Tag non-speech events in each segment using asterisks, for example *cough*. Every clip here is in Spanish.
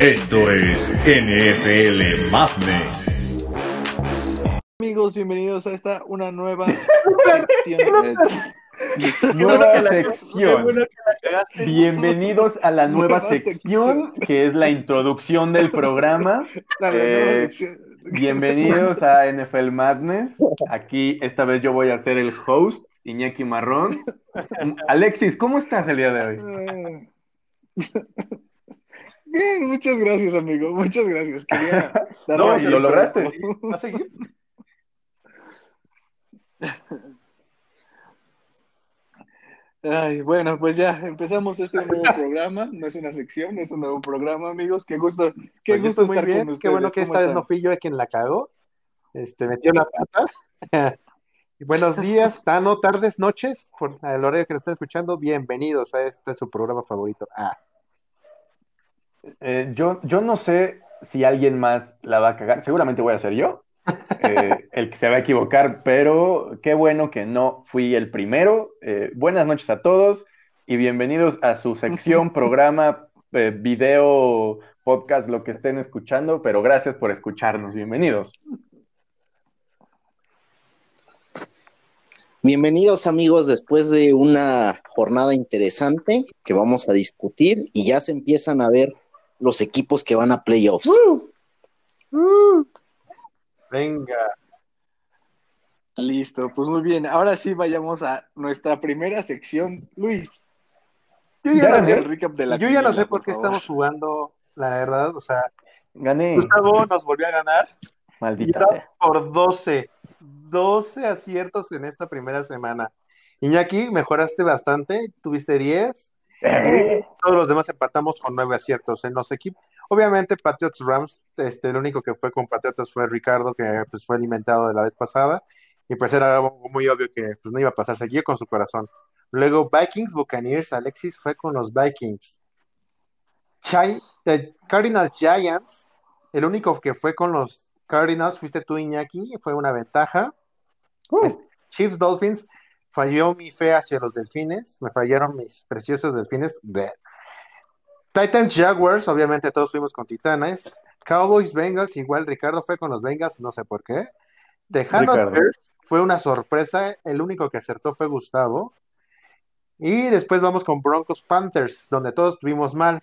Esto es NFL Madness. Amigos, bienvenidos a esta una nueva *laughs* sección. nueva sección. Bienvenidos a la nueva, sección, que es la introducción del programa. Eh, bienvenidos a NFL Madness. Aquí esta vez yo voy a ser el host, Iñaki Marrón. *laughs* Alexis, ¿cómo estás el día de hoy? Bien, muchas gracias, amigo. Muchas gracias. Quería *laughs* no, y lo lograste. ¿Va a seguir? Ay, bueno, pues ya empezamos este *laughs* nuevo programa. No es una sección, es un nuevo programa, amigos. Qué gusto, qué pues gusto estar bien. con ustedes. Qué bueno que esta vez no fui yo quien la cagó. Este, metió la pata. *laughs* buenos días, tano, tardes, noches, por el horario que nos están escuchando. Bienvenidos a este su programa favorito. Ah. Eh, yo, yo no sé si alguien más la va a cagar. Seguramente voy a ser yo. Eh, *laughs* el que se va a equivocar, pero qué bueno que no fui el primero. Eh, buenas noches a todos y bienvenidos a su sección, *laughs* programa, eh, video, podcast, lo que estén escuchando, pero gracias por escucharnos. Bienvenidos. Bienvenidos amigos después de una jornada interesante que vamos a discutir y ya se empiezan a ver los equipos que van a playoffs. Venga. Listo, pues muy bien. Ahora sí vayamos a nuestra primera sección, Luis. Yo ya, no sé, el recap de la yo ya no sé por por qué favor. estamos jugando, la verdad, o sea, Gané. Gustavo nos volvió a ganar Maldita era sea. por 12, 12 aciertos en esta primera semana. Iñaki, mejoraste bastante, tuviste 10, Eh, *laughs* todos los demás empatamos con 9 aciertos en los equipos. Obviamente, Patriots Rams, este, el único que fue con Patriotas fue Ricardo, que pues, fue alimentado de la vez pasada, y pues era algo muy obvio que pues, no iba a pasar, seguía con su corazón. Luego Vikings, Buccaneers, Alexis fue con los Vikings. Chai- eh, Cardinals Giants, el único que fue con los Cardinals fuiste tú, Iñaki, fue una ventaja. uh, Chiefs Dolphins, falló mi fe hacia los delfines, me fallaron mis preciosos delfines. Bleh. Titans Jaguars, obviamente todos fuimos con Titanes. Cowboys Bengals, igual Ricardo fue con los Bengals, no sé por qué. Tejano fue una sorpresa, el único que acertó fue Gustavo. Y después vamos con Broncos Panthers, donde todos estuvimos mal.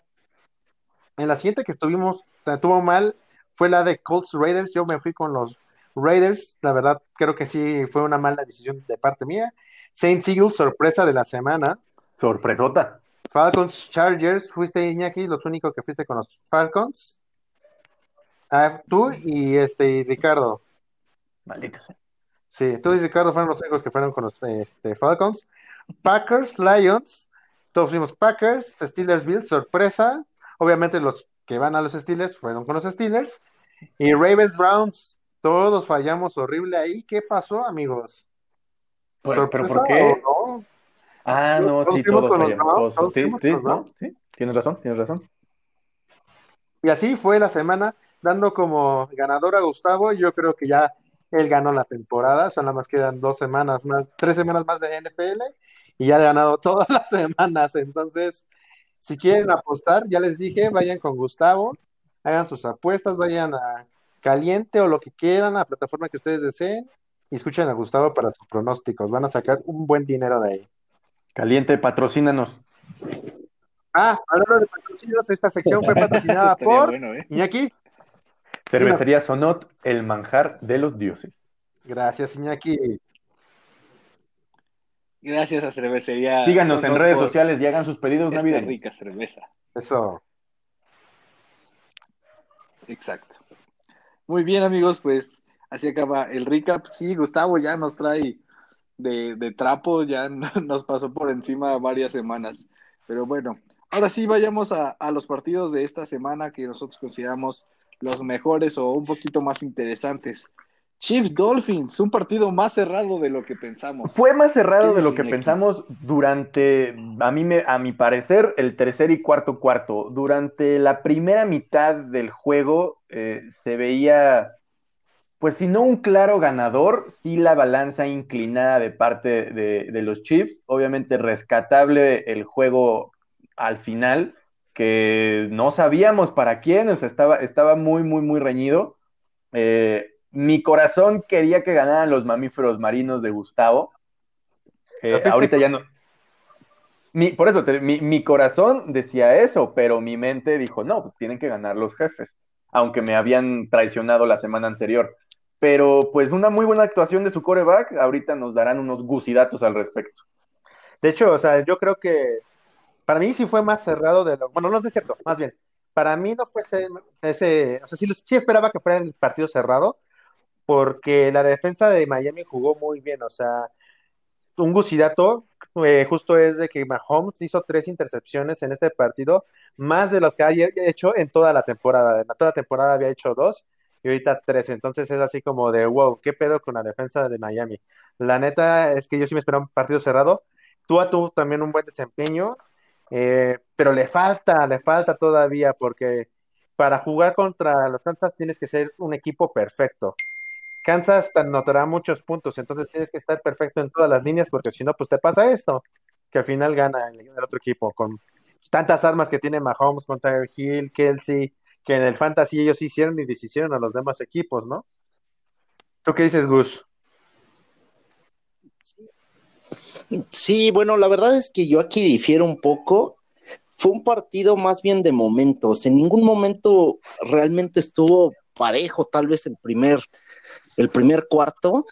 En la siguiente que estuvimos, tuvo mal, fue la de Colts Raiders. Yo me fui con los Raiders. La verdad, creo que sí fue una mala decisión de parte mía. Saints Eagles, sorpresa de la semana. sorpresota. Falcons Chargers, fuiste Iñaki, los únicos que fuiste con los Falcons. Ah, tú y este y Ricardo. Maldita sea. Sí, tú y Ricardo fueron los únicos que fueron con los este, Falcons. Packers, Lions, todos fuimos Packers, Steelers, Bills, sorpresa. Obviamente los que van a los Steelers fueron con los Steelers. Y Ravens, Browns, todos fallamos horrible ahí. ¿Qué pasó, amigos? Pero, pero ¿por ¿Sorpresa qué? o no? Ah, no, Todos sí, todos fallamos. Todos. Sí, no, sí, tienes razón, tienes razón. Y así fue la semana, dando como ganador a Gustavo. Yo creo que ya él ganó la temporada. Son nada más quedan dos semanas más, tres semanas más de NFL y ya ha ganado *laughs* todas las semanas. Entonces, si quieren apostar, ya les dije, vayan con Gustavo, hagan sus apuestas, vayan a Caliente o lo que quieran, a la plataforma que ustedes deseen y escuchen a Gustavo para sus pronósticos. Van a sacar un buen dinero de ahí. Caliente, patrocínanos. Ah, hablando de patrocinios, esta sección fue patrocinada *laughs* por bueno, ¿eh? Iñaki. Cervecería Sonot, el manjar de los dioses. Gracias, Iñaki. Gracias a Cervecería. Síganos en redes sociales y hagan sus pedidos navideños. rica cerveza. Eso. Exacto. Muy bien, amigos, pues así acaba el recap. Sí, Gustavo ya nos trae de, de trapo, ya *laughs* nos pasó por encima varias semanas. Pero bueno, ahora sí vayamos a, a los partidos de esta semana que nosotros consideramos los mejores o un poquito más interesantes. Chiefs Dolphins, un partido más cerrado de lo que pensamos. Fue más cerrado ¿Qué de lo que pensamos durante, a mí me, a mi parecer, el tercer y cuarto cuarto. Durante la primera mitad del juego eh, se veía, pues si no un claro ganador, sí la balanza inclinada de parte de, de los Chiefs. Obviamente rescatable el juego al final, que no sabíamos para quién, o sea, estaba, estaba muy, muy, muy reñido. Eh, mi corazón quería que ganaran los mamíferos marinos de Gustavo. Eh, ahorita ya no. Mi, por eso, mi, mi, corazón decía eso, pero mi mente dijo, no, pues tienen que ganar los jefes, aunque me habían traicionado la semana anterior. Pero pues una muy buena actuación de su coreback, ahorita nos darán unos gusidatos al respecto. De hecho, o sea, yo creo que para mí sí fue más cerrado de lo. Bueno, no es cierto, más bien. Para mí no fue ese. o sea, sí, esperaba que fuera el partido cerrado, porque la defensa de Miami jugó muy bien. O sea, un gusidato eh, justo es de que Mahomes hizo tres intercepciones en este partido, más de los que ha hecho en toda la temporada. En toda la temporada había hecho dos y ahorita tres. Entonces es así como de wow, ¿qué pedo con la defensa de Miami? La neta es que yo sí me esperaba un partido cerrado. Tú a tú también un buen desempeño eh, pero le falta, le falta todavía porque para jugar contra los Kansas tienes que ser un equipo perfecto. Kansas te anotará muchos puntos, entonces tienes que estar perfecto en todas las líneas porque si no, pues te pasa esto, que al final gana el, otro equipo con tantas armas que tiene Mahomes con Tyler Hill, Kelsey, que en el Fantasy ellos hicieron y deshicieron a los demás equipos, ¿no? ¿Tú qué dices, Gus? Sí, bueno, la verdad es que yo aquí difiero un poco. Fue un partido más bien de momentos. En ningún momento realmente estuvo parejo, tal vez el primer, el primer cuarto,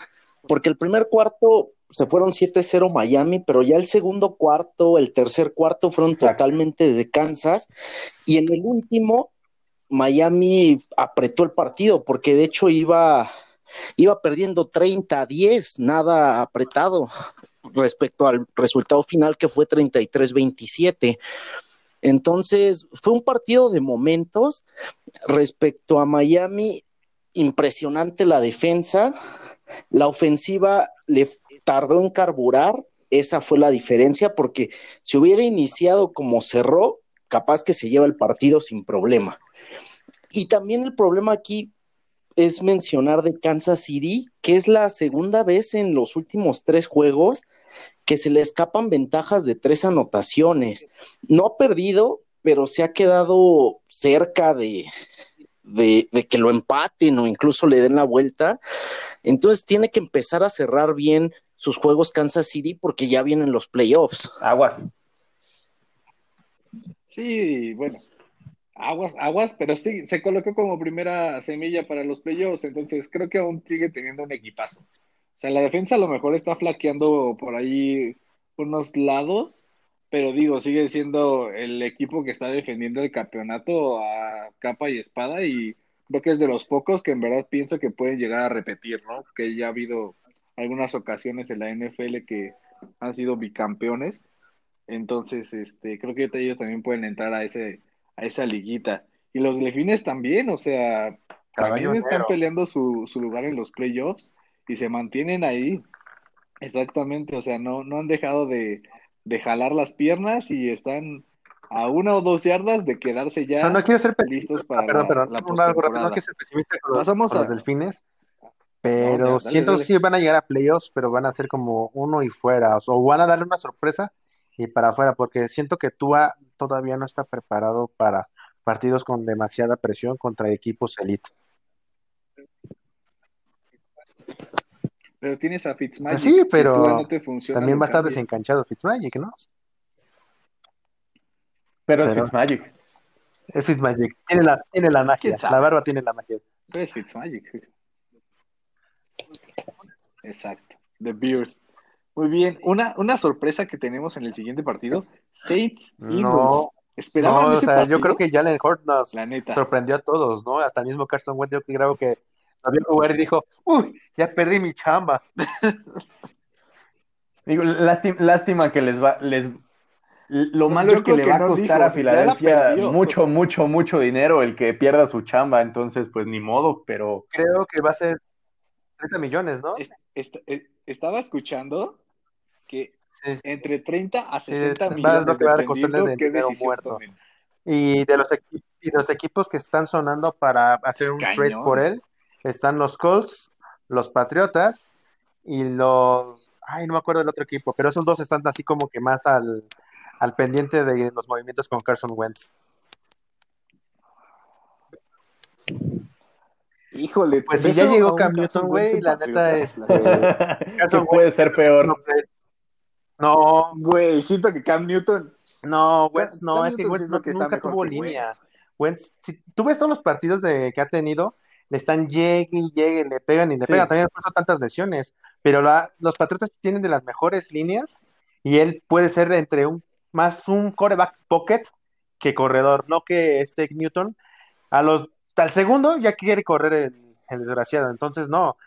porque el primer cuarto se fueron 7-0 Miami, pero ya el segundo cuarto, el tercer cuarto fueron totalmente desde Kansas. Y en el último, Miami apretó el partido, porque de hecho iba, iba perdiendo 30-10, nada apretado respecto al resultado final que fue 33-27. Entonces, fue un partido de momentos respecto a Miami, impresionante la defensa, la ofensiva le tardó en carburar, esa fue la diferencia, porque si hubiera iniciado como cerró, capaz que se lleva el partido sin problema. Y también el problema aquí es mencionar de Kansas City, que es la segunda vez en los últimos tres juegos que se le escapan ventajas de tres anotaciones. No ha perdido, pero se ha quedado cerca de, de, que lo empaten o incluso le den la vuelta. Entonces tiene que empezar a cerrar bien sus juegos Kansas City porque ya vienen los playoffs. Aguas. Sí, bueno, aguas, aguas, pero sí, se colocó como primera semilla para los playoffs, entonces creo que aún sigue teniendo un equipazo. O sea, la defensa a lo mejor está flaqueando por ahí unos lados, pero digo, sigue siendo el equipo que está defendiendo el campeonato a capa y espada y creo que es de los pocos que en verdad pienso que pueden llegar a repetir, ¿no? Que ya ha habido algunas ocasiones en la NFL que han sido bicampeones. Entonces, este, creo que ellos también pueden entrar a ese a esa liguita. Y los Delfines también, o sea, también están peleando su, su lugar en los playoffs y se mantienen ahí. Exactamente, o sea, no, no han dejado de, jalar las piernas y están a una o dos yardas de quedarse ya no quiero ser listos para ah, perdón, perdón, la, no quiero ser pesimista con, Pasamos a... los delfines, pero siento que sí van a llegar a playoffs, pero van a ser como uno y fuera, o van a darle una sorpresa y para afuera, porque siento que Tua todavía no está preparado para partidos con demasiada presión contra equipos elite. Pero tienes a Fitzmagic. sí, pero también va a estar desencanchado Fitzmagic, ¿no? Pero, es Fitzmagic. Es Fitzmagic. Tiene la, tiene la magia. La barba tiene la magia. Pero es Fitzmagic. Exacto. The Beard. Muy bien. Una, una sorpresa que tenemos en el siguiente partido. Saints Eagles. No. Esperaban no, o sea, yo creo que Jalen Hort nos sorprendió a todos, ¿no? Hasta el mismo Carson Wentz, yo creo que había jugar y dijo, uy, ya perdí mi chamba. *laughs* Digo, lástima, que les va, les lo malo es que le va a costar a Filadelfia mucho, mucho, mucho dinero el que pierda su chamba, entonces pues ni modo, pero... Creo que va a ser 30 millones, ¿no? Eh, estaba escuchando que entre 30 a 60 millones, de que muerto. Y de los, y los equipos que están sonando para hacer un trade por él, están los Colts, los Patriotas y los. Ay, no me acuerdo del otro equipo, pero esos dos están así como que más al, al pendiente de los movimientos con Carson Wentz. Híjole, pues si ya llegó Cam Newton, güey, la neta es. *laughs* Eso puede ser peor. No, güey, siento que Cam Newton. No, Wentz, no, es que Wentz no, nunca tuvo línea. Wentz, si tú ves todos los partidos de, que ha tenido, le están llegue y llegue, le pegan y le pegan. También ha tantas lesiones. Pero la, los Patriotas tienen de las mejores líneas y él puede ser entre un más un coreback pocket que corredor, no que este Newton. A los al segundo ya quiere correr el, el, desgraciado, entonces no.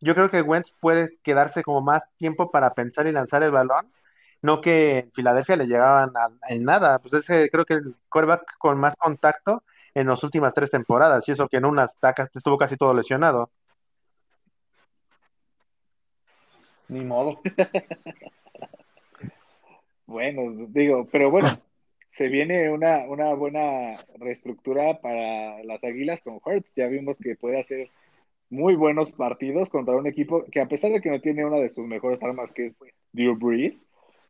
Yo creo que Wentz puede quedarse como más tiempo para pensar y lanzar el balón, no que en Filadelfia le llegaban en nada. Pues ese creo que el coreback con más contacto en las últimas tres temporadas, y eso que en unas tacas estuvo casi todo lesionado. Ni modo. *laughs* bueno, digo, pero bueno, se viene una, una buena reestructura para las Águilas con Hertz. Ya vimos que puede hacer muy buenos partidos contra un equipo que a pesar de que no tiene una de sus mejores armas, que es Drew Brees,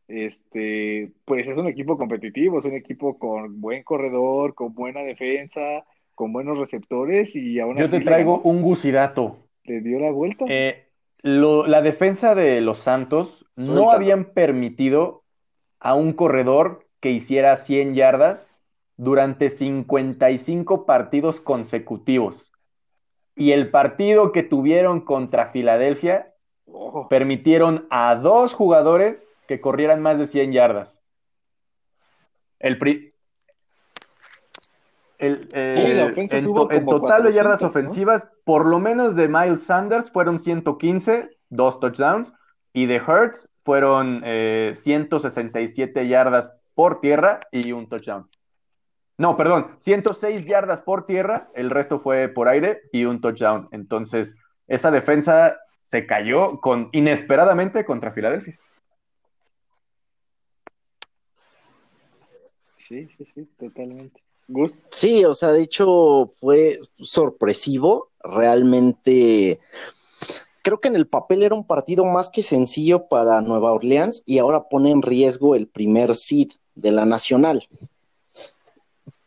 este, pues es un equipo competitivo, es un equipo con buen corredor, con buena defensa, con buenos receptores y aún Yo te traigo un gusidato. ¿Te dio la vuelta? Eh, la defensa de los Santos no habían permitido a un corredor que hiciera 100 yardas durante 55 partidos consecutivos. Y el partido que tuvieron contra Filadelfia oh. permitieron a dos jugadores que corrieran más de 100 yardas. El, el, en, total de yardas ofensivas, por lo menos de Miles Sanders fueron 115, dos touchdowns, y de Hertz fueron 167 eh, yardas por tierra y un touchdown. No, perdón, 106 yardas por tierra, el resto fue por aire y un touchdown. Entonces, esa defensa se cayó con, inesperadamente contra Filadelfia. Sí, sí, sí, totalmente. Sí, o sea, de hecho fue sorpresivo, realmente. Creo que en el papel era un partido más que sencillo para Nueva Orleans y ahora pone en riesgo el primer seed de la nacional.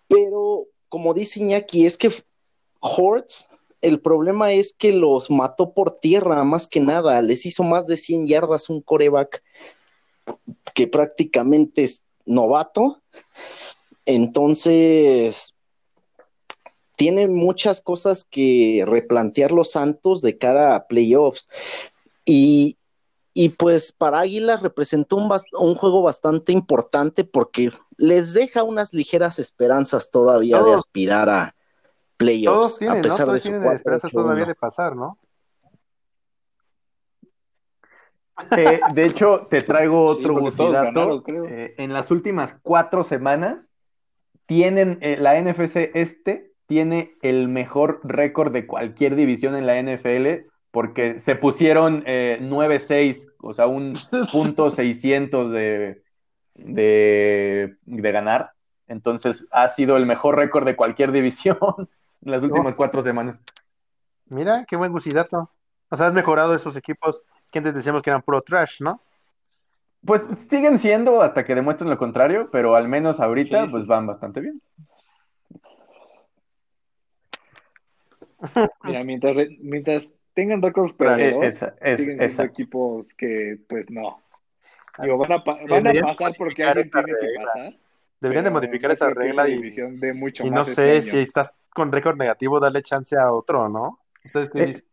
Pero, como dice Iñaki, es que Hortz, el problema es que los mató por tierra, más que nada. Les hizo más de 100 yardas un coreback que prácticamente novato. Entonces, tiene muchas cosas que replantear los Santos de cara a playoffs. Y, y pues para Águilas representó un, un, juego bastante importante porque les deja unas ligeras esperanzas todavía de aspirar a playoffs, a pesar de su esperanzas todavía de pasar, ¿no? Eh, de hecho, te traigo otro sí, eh, en las últimas cuatro semanas, tienen eh, la NFC este tiene el mejor récord de cualquier división en la NFL porque se pusieron 9-6, o sea, un *laughs* punto 600 de, de, de, ganar. Entonces ha sido el mejor récord de cualquier *laughs* división en las últimas cuatro semanas. Mira, qué buen gusidato. O sea, has mejorado esos equipos que antes decíamos que eran pro trash, ¿no? Pues siguen siendo hasta que demuestren lo contrario, pero al menos ahorita pues van bastante bien. *laughs* Mira, mientras, mientras tengan récords perdedores, siguen siendo equipos que pues no. Digo, van a, van a pasar porque alguien tiene que pasar. Deberían de modificar esa regla y, de mucho y no sé si estás con récord negativo, darle chance a otro, ¿no? Ustedes eh,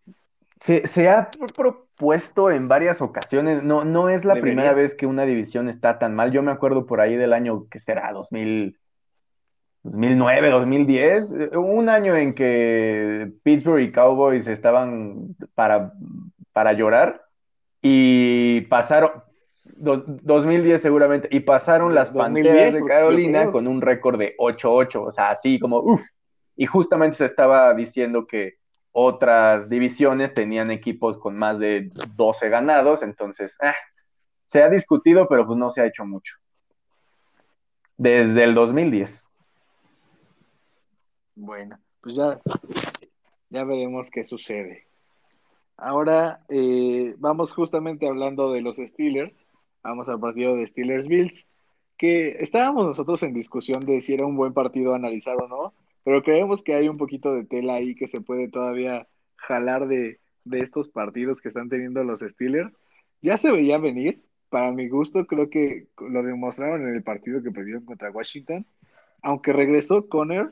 se, se, ha propuesto en varias ocasiones, no, no es la primera vez que una división está tan mal. Yo me acuerdo por ahí del año que será 2000, 2009, 2010, un año en que Pittsburgh y Cowboys estaban para, para llorar y pasaron, 2010 seguramente, y pasaron las Panteras de Carolina con un récord de 8-8, o sea, así como, uff, y justamente se estaba diciendo que otras divisiones tenían equipos con más de 12 ganados, entonces ah, se ha discutido, pero pues no se ha hecho mucho. Desde el 2010. Bueno, pues ya, ya veremos qué sucede. Ahora eh, vamos justamente hablando de los Steelers. Vamos al partido de Steelers Bills, que estábamos nosotros en discusión de si era un buen partido analizar o no pero creemos que hay un poquito de tela ahí que se puede todavía jalar de, de estos partidos que están teniendo los Steelers. Ya se veía venir, para mi gusto, creo que lo demostraron en el partido que perdieron contra Washington. Aunque regresó Conner,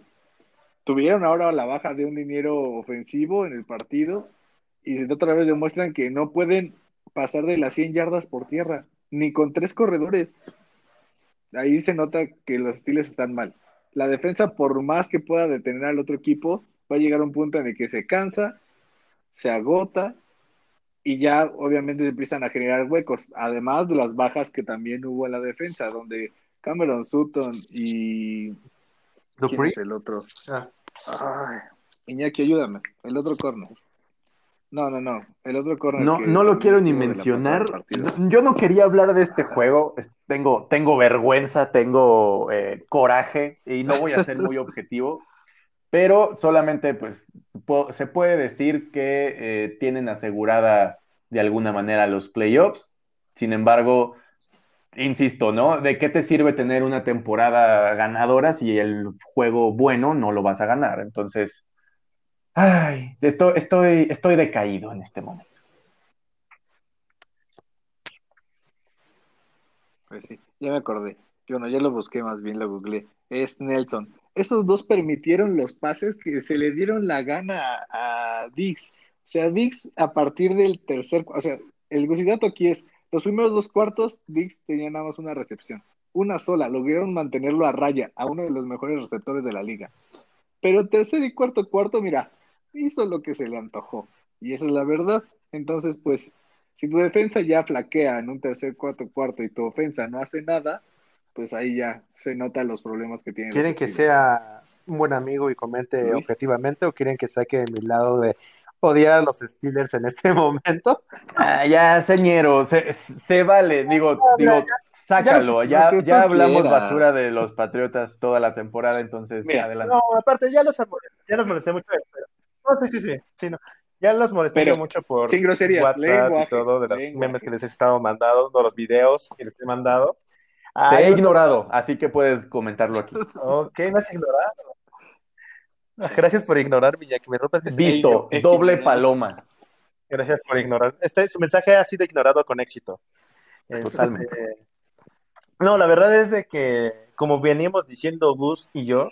tuvieron ahora la baja de un liniero ofensivo en el partido y otra vez demuestran que no pueden pasar de las 100 yardas por tierra, ni con tres corredores. Ahí se nota que los Steelers están mal. La defensa, por más que pueda detener al otro equipo, va a llegar a un punto en el que se cansa, se agota y ya obviamente empiezan a generar huecos, además de las bajas que también hubo en la defensa, donde Cameron Sutton y... ¿Quién es el otro? Ah. Ay, Iñaki, ayúdame, el otro corner. No, no, no, el otro corner. No, no lo quiero ni mencionar. Yo no quería hablar de este juego. Tengo, tengo vergüenza, tengo eh, coraje y no voy a ser muy *laughs* objetivo pero solamente pues se puede decir que eh, tienen asegurada de alguna manera los playoffs. Sin embargo, insisto, ¿no? ¿De qué te sirve tener una temporada ganadora si el juego bueno no lo vas a ganar? Entonces, ay, estoy, estoy, estoy decaído en este momento. Pues sí, ya me acordé. Yo no, ya lo busqué más bien, lo googleé. Es Nelson esos dos permitieron los pases que se le dieron la gana a, Dix. O sea, Dix a partir del tercer, o sea, el dato aquí es, los primeros dos cuartos, Dix tenía nada más una recepción, una sola, lograron mantenerlo a raya, a uno de los mejores receptores de la liga. Pero tercer y cuarto cuarto, mira, hizo lo que se le antojó. Y esa es la verdad. Entonces, pues, si tu defensa ya flaquea en un tercer, cuarto, cuarto y tu ofensa no hace nada, pues ahí ya se notan los problemas que tiene. ¿Quieren que sea un buen amigo y comente objetivamente o quieren que saque de mi lado de odiar a los Steelers en este *laughs* momento? Ah, ya, señero, se, se vale, digo, digo, sácalo, ya, ya, hablamos basura de los Patriotas toda la temporada, entonces adelante. No, aparte ya los, ya los molesté mucho, pero, no, sí, sí, sí, sí no. Ya los molesté mucho por sin groserías, WhatsApp y todo, de los memes que les he estado mandando, de los videos que les he mandado. Te he ignorado, así que puedes comentarlo aquí. Ok, me has ignorado. Gracias por ignorarme, ya que me rompes. Visto, doble paloma. Gracias por ignorar. Este, su mensaje ha sido ignorado con éxito. Totalmente. Este, no, la verdad es de que, como veníamos diciendo Gus y yo,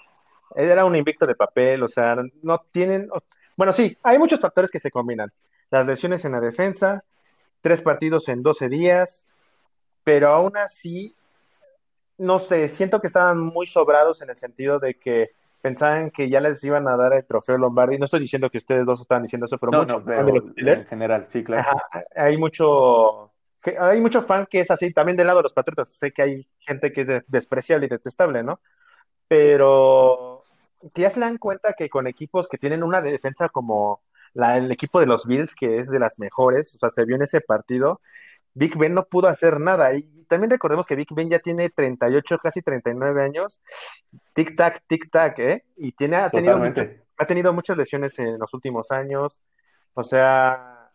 era un invicto de papel, o sea, no tienen... Bueno, sí, hay muchos factores que se combinan. Las lesiones en la defensa, tres partidos en 12 días, pero aún así no sé, siento que estaban muy sobrados en el sentido de que pensaban que ya les iban a dar el trofeo Lombardi. No estoy diciendo que ustedes dos estaban diciendo eso, pero, mucho en general, sí, claro. hay mucho hay mucho fan que es así, también del lado de los patriotas. Sé que hay gente que es despreciable y detestable, ¿no? Pero ya se dan cuenta que con equipos que tienen una defensa como la, el equipo de los Bills, que es de las mejores, o sea, se vio en ese partido, Big Ben no pudo hacer nada. Y también recordemos que Big Ben ya tiene 38, casi 39 años. Tic-tac, tic-tac, ¿eh? Y tiene, ha, tenido ha tenido muchas lesiones en los últimos años. O sea,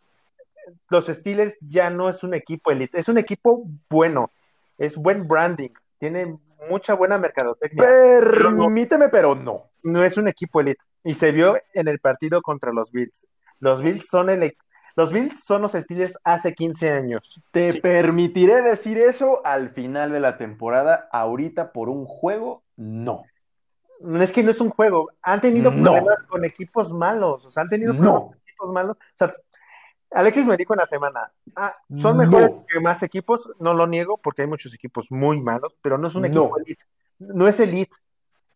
los Steelers ya no es un equipo elite, es un equipo bueno, es buen branding, tiene mucha buena mercadotecnia. Permíteme, pero no. No es un equipo elite. Y se vio en el partido contra los Bills. Los Bills son el, los Bills son los Steelers hace 15 años. Te permitiré decir eso al final de la temporada. Ahorita por un juego, no. Es que no es un juego. Han tenido problemas con equipos malos. O sea, han tenido problemas con equipos malos. O sea, Alexis me dijo en la semana, ah, son mejores que más equipos, no lo niego porque hay muchos equipos muy malos, pero no es un equipo elite. No es elite.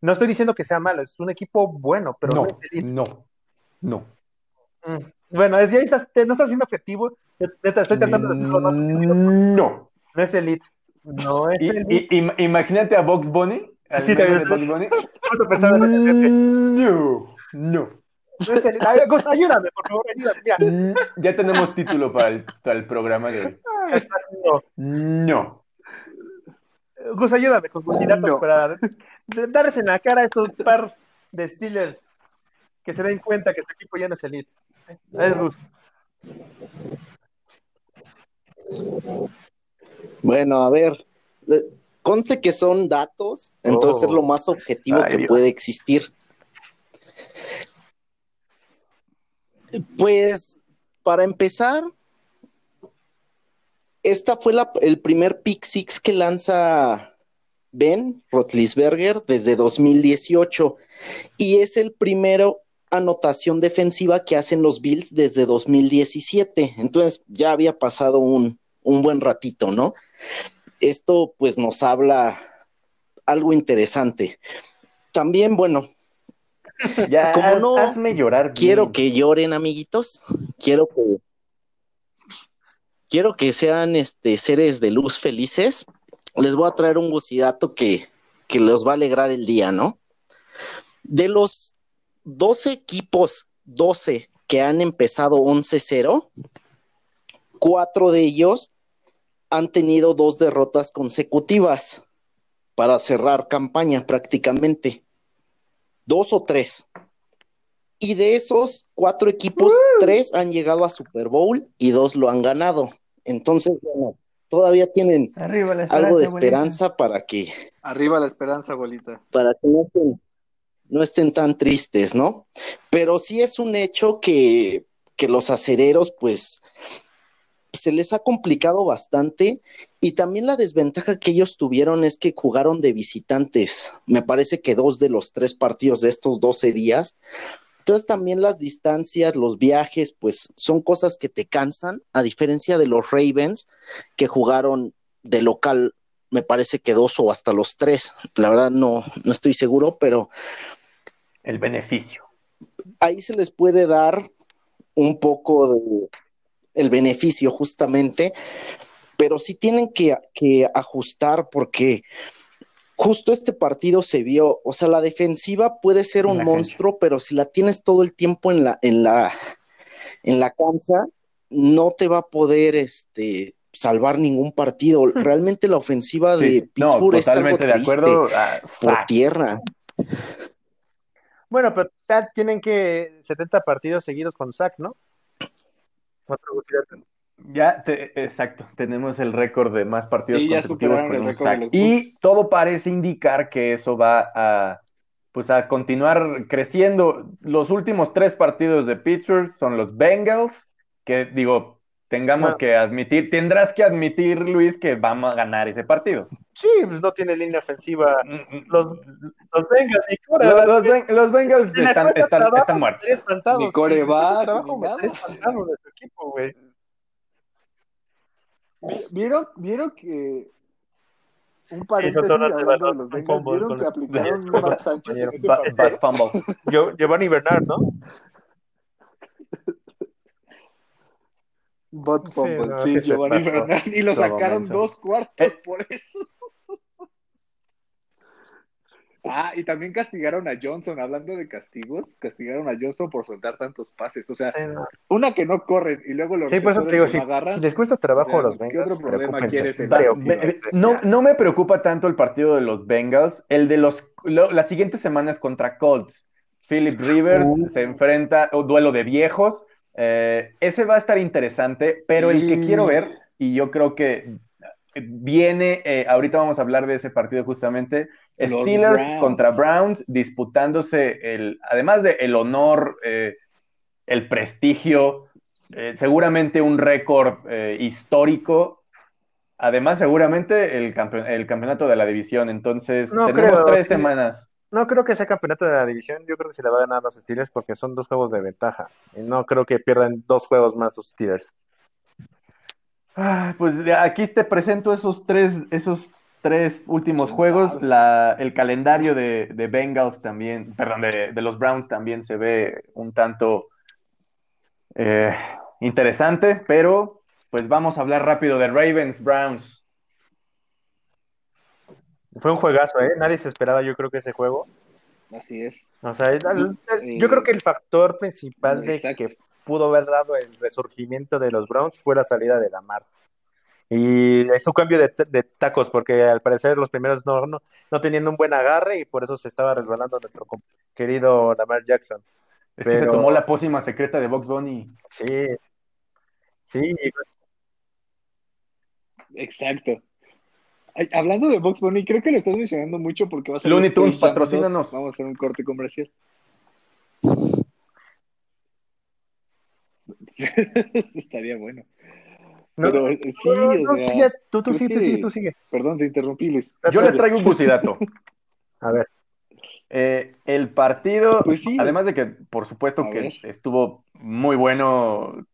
No estoy diciendo que sea malo, es un equipo bueno, pero no, es elite. No, no. Mm. Bueno, es, ya estás, no estás siendo objetivo. estoy tratando de hacerlo No. No es Elite. No es Elite. imagínate a Box Bunny. Sí, te Box Bunny. *laughs* No. No. Es ayúdame, por favor, ayúdame. Mira. Mm, ya tenemos título para el, para el programa de hoy. No. No. Gus, ayúdame con tus no. para darles en la cara a estos par de Steelers que se den cuenta que este equipo ya no es elite. Bueno, a ver, conste que son datos, entonces es lo más objetivo que puede existir. Pues, para empezar, esta fue el primer pick six que lanza Ben Rotlisberger desde 2018 y es el primero anotación defensiva que hacen los Bills desde 2017. Entonces ya había pasado un, un buen ratito, ¿no? Esto pues nos habla algo interesante. También, bueno, ya, *laughs* como no hazme llorar. quiero que lloren, amiguitos. Quiero que quiero que sean este seres de luz felices. Les voy a traer un gusidato que, que los va a alegrar el día, ¿no? De los 12 equipos, 12 que han empezado 11-0, cuatro de ellos han tenido dos derrotas consecutivas para cerrar campaña prácticamente. Dos o tres. Y de esos cuatro equipos, tres han llegado a Super Bowl y dos lo han ganado. Entonces, bueno, todavía tienen algo de esperanza para que. Arriba la esperanza, bolita. Para que no estén, no estén tan tristes, ¿no? Pero sí es un hecho que, que los acereros, pues, se les ha complicado bastante y también la desventaja que ellos tuvieron es que jugaron de visitantes. Me parece que dos de los tres partidos de estos 12 días. Entonces también las distancias, los viajes, pues son cosas que te cansan, a diferencia de los Ravens que jugaron de local, me parece que dos o hasta los tres. La verdad no, no estoy seguro, pero... El beneficio. Ahí se les puede dar un poco de el beneficio justamente, pero sí tienen que, que, ajustar porque justo este partido se vio, o sea, la defensiva puede ser un monstruo, pero si la tienes todo el tiempo en la, en la, en la cancha, no te va a poder este salvar ningún partido. Realmente la ofensiva de Pittsburgh es algo triste de acuerdo. Ah, por tierra. Bueno, pero tienen que 70 partidos seguidos con Zach, ¿no? Ya, exacto, tenemos el récord de más partidos consecutivos con un sack. Y todo parece indicar que eso va a, pues a continuar creciendo. Los últimos tres partidos de Pittsburgh son los Bengals, que digo, tengamos que admitir, tendrás que admitir, Luis, que vamos a ganar ese partido. Sí, pues no tiene línea ofensiva. Mm, mm, los, los Bengals, ni core, los, los, los, Bengals están, están, están, muertos. Ni core va, espantado de su equipo, güey. ¿Vieron, ¿Vieron que un paréntesis sí, hablando de los Bengals, ¿vieron que aplicaron *laughs* Mark Sánchez en ese Bad fumble. Giovanni Bernard, ¿no? Bot Fumble, sí, no, sí Giovanni Bernard, y lo sacaron dos cuartos eh. por eso. *laughs* Ah, y también castigaron a Johnson, hablando de castigos, castigaron a Johnson por soltar tantos pases. O sea, una que no corren y luego los sí, pues, digo, si, agarran. Si les cuesta trabajo a los Bengals. ¿Qué otro problema quieres? no, no me preocupa tanto el partido de los Bengals, el de los las siguientes semanas contra Colts. Philip Rivers uh. se enfrenta, un duelo de viejos. Eh, ese va a estar interesante, pero el que quiero ver, y yo creo que viene, eh, ahorita vamos a hablar de ese partido justamente, Steelers contra Browns, disputándose el, además de el honor, eh, el prestigio, eh, seguramente un récord histórico, además seguramente el, el, campeonato de la división, entonces tenemos tres semanas. No creo que sea campeonato de la división, yo creo que se le va a ganar los Steelers porque son dos juegos de ventaja. Y no creo que pierdan dos juegos más los Steelers pues aquí te presento esos tres, esos tres últimos juegos. La, el calendario de, de, Bengals también, perdón, de, de, los Browns también se ve un tanto eh, interesante, pero pues vamos a hablar rápido de Ravens Browns. Fue un juegazo, ¿eh? Nadie se esperaba, yo creo que ese juego. Así es. O sea, yo creo que el factor principal de que pudo haber dado el resurgimiento de los Browns fue la salida de Lamar. Y es un cambio de, de tacos, porque al parecer los primeros no, no, no, tenían un buen agarre y por eso se estaba resbalando nuestro querido Lamar Jackson. Es que se tomó la pócima secreta de Box Bunny. Sí, sí. Exacto. Hablando de Box Bunny, creo que lo estás mencionando mucho porque va a ser. Looney Tunes, patrocínanos. Vamos a hacer un corte comercial. *laughs* Estaría bueno. Pero eh, sí, no, sigue, tú, tú sigue, tú sigue. Perdón, te interrumpí, Luis. Yo le traigo un bucidato. *laughs* A ver. Eh, el partido, Pues sí. además de que, por supuesto, A que ver. estuvo muy bueno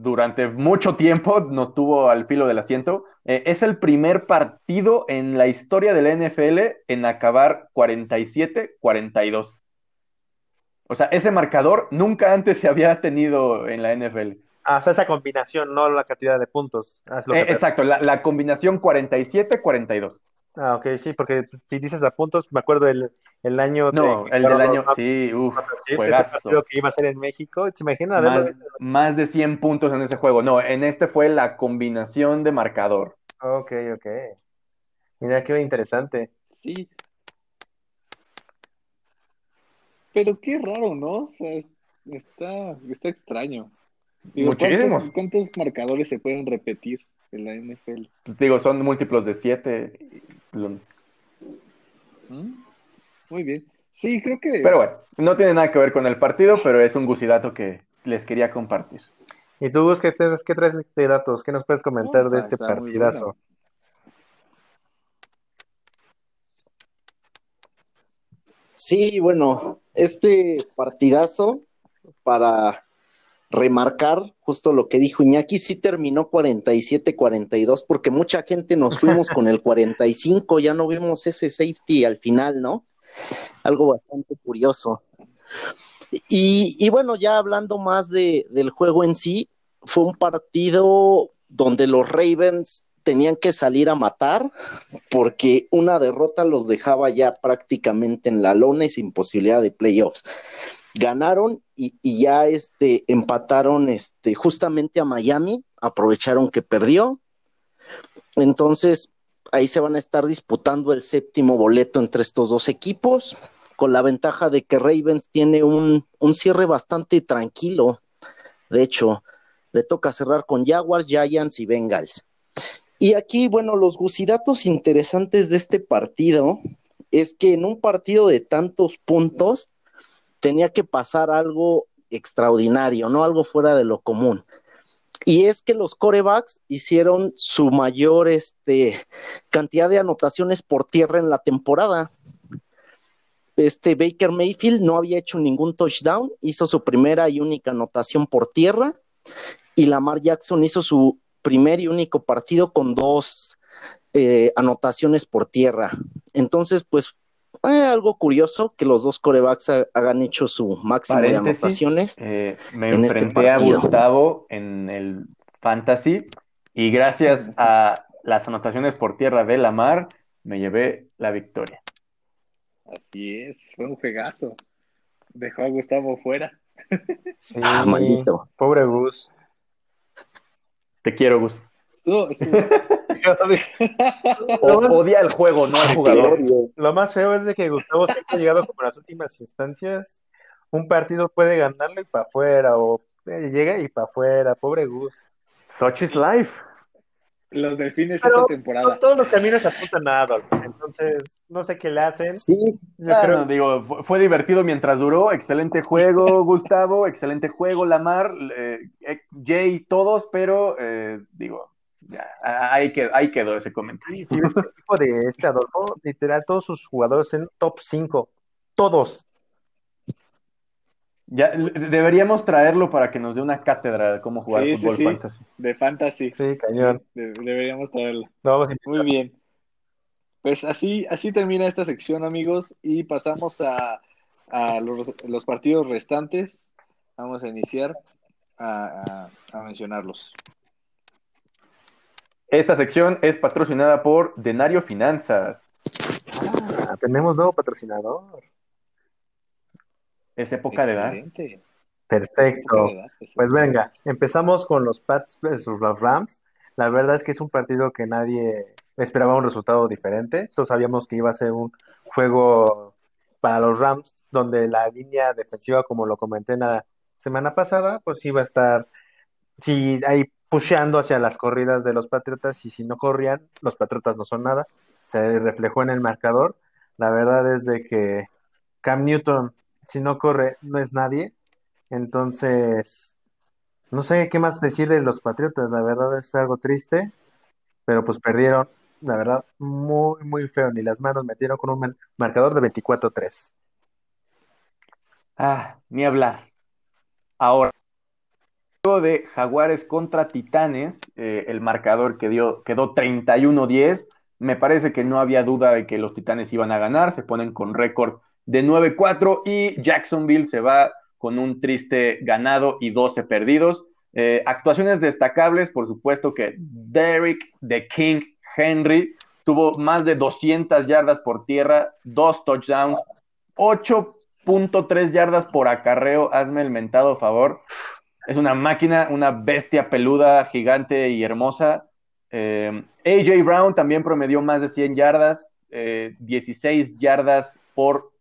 durante mucho tiempo, nos tuvo al filo del asiento. eh, es el primer partido en la historia de la NFL en acabar 47-42. O sea, ese marcador nunca antes se había tenido en la NFL. Ah, o sea, esa combinación, no la cantidad de puntos. Es lo que Eh, exacto, la, la combinación 47-42. Ah, ok, sí, porque si dices a puntos, me acuerdo el, el año de- No, el del año, sí, uff, juegazo. que iba a ser en México. ¿Se imaginan Más, visto? más de 100 puntos en ese juego. No, en este fue la combinación de marcador. Ok, ok. Mira, qué interesante. Sí. Pero qué raro, ¿no? O sea, está, está extraño. Muchísimos. ¿cuántos, cuántos marcadores se pueden repetir en la NFL? Digo, son múltiplos de 7. ¿Mm? Muy bien. Sí, creo que Pero bueno, no tiene nada que ver con el partido, pero es un gusidato que les quería compartir. ¿Y tú, Gus, qué, qué traes de datos? ¿Qué nos puedes comentar de este partidazo? Sí, bueno, este partidazo, para remarcar justo lo que dijo Iñaki, sí terminó 47-42, porque mucha gente nos fuimos con el 45, ya no vimos ese safety al final, ¿no? Algo bastante curioso. Y, bueno, ya hablando más de, del juego en sí, fue un partido donde los Ravens tenían que salir a matar porque una derrota los dejaba ya prácticamente en la lona y sin posibilidad de playoffs. Ganaron y, ya este, empataron este, justamente a Miami, aprovecharon que perdió. Entonces, ahí se van a estar disputando el séptimo boleto entre estos dos equipos, con la ventaja de que Ravens tiene un, un cierre bastante tranquilo. De hecho, le toca cerrar con Jaguars, Giants y Bengals. Y aquí, bueno, los gusidatos interesantes de este partido es que en un partido de tantos puntos tenía que pasar algo extraordinario, no algo fuera de lo común. Y es que los corebacks hicieron su mayor este, cantidad de anotaciones por tierra en la temporada. Este Baker Mayfield no había hecho ningún touchdown, hizo su primera y única anotación por tierra. Y Lamar Jackson hizo su primer y único partido con dos eh, anotaciones por tierra. Entonces, pues, eh, algo curioso que los dos corebacks ha- hagan hecho su máximo de anotaciones. eh, me en este enfrenté a partido. Gustavo en el Fantasy y gracias a las anotaciones por tierra de Lamar me llevé la victoria. así es, fue un juegazo. Dejó a Gustavo fuera. Sí, Ah, maldito. pobre Gus. Te quiero, Gus. Estuvo- estuvo- *laughs* O- odia el juego, no al jugador. Lo más feo es de que Gustavo siempre ha llegado como a las últimas instancias. Un partido puede ganarlo y para afuera, o eh, llega y para afuera. Pobre Gus. Such is life. Los delfines Pero esta temporada. Todos los caminos apuntan a Adolf. Entonces, no sé qué le hacen. Sí, Yo creo digo, fue, fue divertido mientras duró. Excelente juego, *laughs* Gustavo. Excelente juego, Lamar. eh, eh, Jay, todos, pero eh, digo, ya, ahí quedó, ahí quedó ese comentario. Sí, este *laughs* equipo de este Adolfo, literal, todos sus jugadores en top 5. Todos. Ya, deberíamos traerlo para que nos dé una cátedra de cómo jugar Sí, fútbol sí. fantasy. De fantasy. Sí, cañón. De- deberíamos traerla. Lo vamos a invitar. Muy bien. Pues así, así termina esta sección, amigos, y pasamos a, a los, los partidos restantes. Vamos a iniciar a, a- a mencionarlos. Esta sección es patrocinada por Denario Finanzas. Ah, tenemos nuevo patrocinador. Es época de edad. Perfecto. Época de edad, pues. Pues venga, empezamos con los Pats versus los Rams. La verdad es que es un partido que nadie esperaba un resultado diferente. Todos sabíamos que iba a ser un juego para los Rams, donde la línea defensiva, como lo comenté en la semana pasada, pues iba a estar sí, ahí pusheando hacia las corridas de los Patriotas y si no corrían, los Patriotas no son nada. Se reflejó en el marcador. La verdad es de que Cam Newton, si no corre, no es nadie. Entonces, No sé qué más decir de los Patriotas, la verdad es algo triste, pero pues perdieron, la verdad, muy, muy feo. Ni las manos metieron con un marcador de 24-3. Ah, ni hablar. Ahora, de Jaguares contra Titanes, eh, el marcador que dio, quedó 31-10. Me parece que no había duda de que los Titanes iban a ganar, se ponen con récord de 9-4 y Jacksonville se va con un triste ganado y 12 perdidos. Eh, actuaciones destacables, por supuesto que Derrick the King Henry tuvo más de 200 yardas por tierra, dos touchdowns, 8.3 yardas por acarreo, hazme el mentado favor. Es una máquina, una bestia peluda, gigante y hermosa. Eh, AJ Brown también promedió más de 100 yardas, 16 eh, yardas por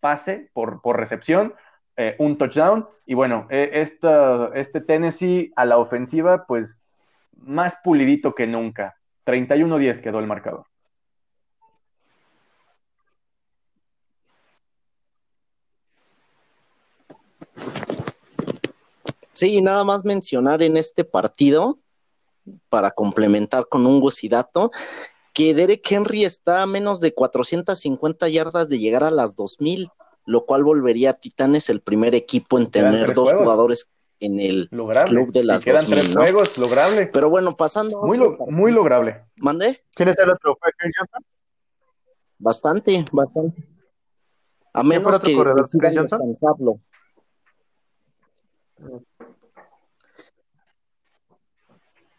pase, por, por recepción, eh, un touchdown. Y bueno, este Tennessee a la ofensiva, pues más pulidito que nunca. 31-10 quedó el marcador. Sí, nada más mencionar en este partido, para complementar con un gocidato, que Derek Henry está a menos de 450 yardas de llegar a las 2000, lo cual volvería a Titanes el primer equipo en tener dos jugadores en el club de las quedan tres juegos, lograble. Pero bueno, pasando. Muy, muy lograble. ¿Mande? ¿Quién es el otro? Bastante, bastante. A menos que decidan descansarlo.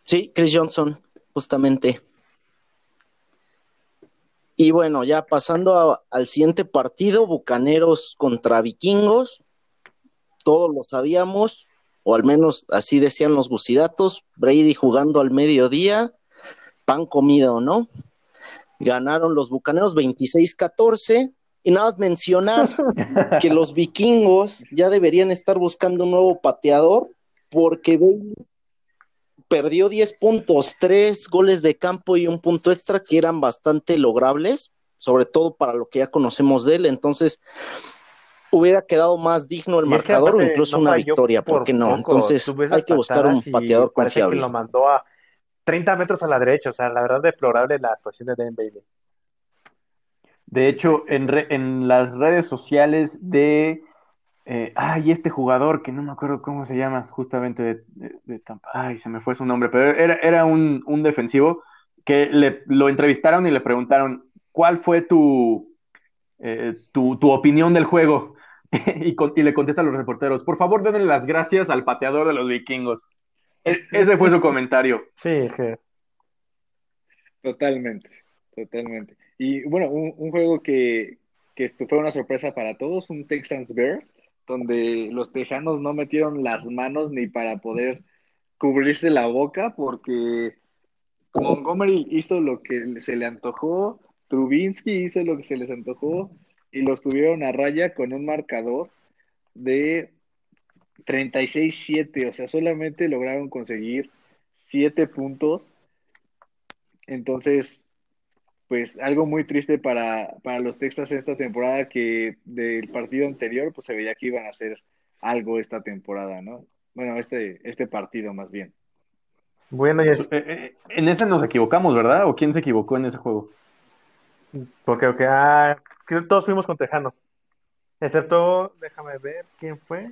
Sí, Chris Johnson, justamente. Y bueno, ya pasando al siguiente partido, Bucaneros contra Vikingos. Todos lo sabíamos, o al menos así decían los bucidatos. Brady jugando al mediodía, pan comido, ¿no? Ganaron los Bucaneros 26-14. Y nada más mencionar que *laughs* los vikingos ya deberían estar buscando un nuevo pateador porque perdió 10 puntos, 3 goles de campo y un punto extra que eran bastante logrables, sobre todo para lo que ya conocemos de él. Entonces, hubiera quedado más digno el marcador o incluso una victoria, ¿por qué no? Entonces, hay que buscar un pateador confiable. Que lo mandó a 30 metros a la derecha, o sea, la verdad deplorable la actuación de Dan Bailey. De hecho, en, en las redes sociales de eh, ay, este jugador que no me acuerdo cómo se llama, justamente de, Tampa. Ay, se me fue su nombre, pero era, era un, defensivo que le, lo entrevistaron y le preguntaron, ¿cuál fue tu, eh, tu, opinión del juego? *laughs* y, y, le contesta a los reporteros, por favor, denle las gracias al pateador de los vikingos. E, ese fue su comentario. *laughs* Sí, Totalmente, totalmente. Y bueno, un, juego que, que fue una sorpresa para todos, un Texans Bears, donde los tejanos no metieron las manos ni para poder cubrirse la boca, porque Montgomery hizo lo que se le antojó, Trubinsky hizo lo que se les antojó, y los tuvieron a raya con un marcador de 36-7, o sea, solamente lograron conseguir 7 puntos. Entonces, pues algo muy triste para, los Texas esta temporada que del partido anterior pues se veía que iban a hacer algo esta temporada, ¿no? Bueno, este, este partido más bien. Bueno, y eh, eh, en ese nos equivocamos, ¿verdad? ¿O quién se equivocó en ese juego? Porque, okay, ah, todos fuimos con Tejanos. Excepto, déjame ver, ¿quién fue?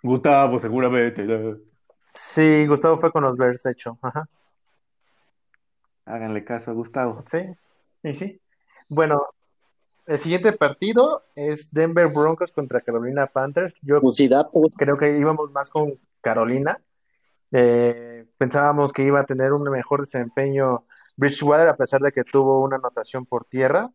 Gustavo, seguramente. Sí, Gustavo fue con los Bears, de hecho. Ajá. Háganle caso a Gustavo. Sí. Sí, sí. Bueno, el siguiente partido es Denver Broncos contra Carolina Panthers. Yo creo que íbamos más con Carolina. Eh, pensábamos que iba a tener un mejor desempeño Bridgewater a pesar de que tuvo una anotación por tierra.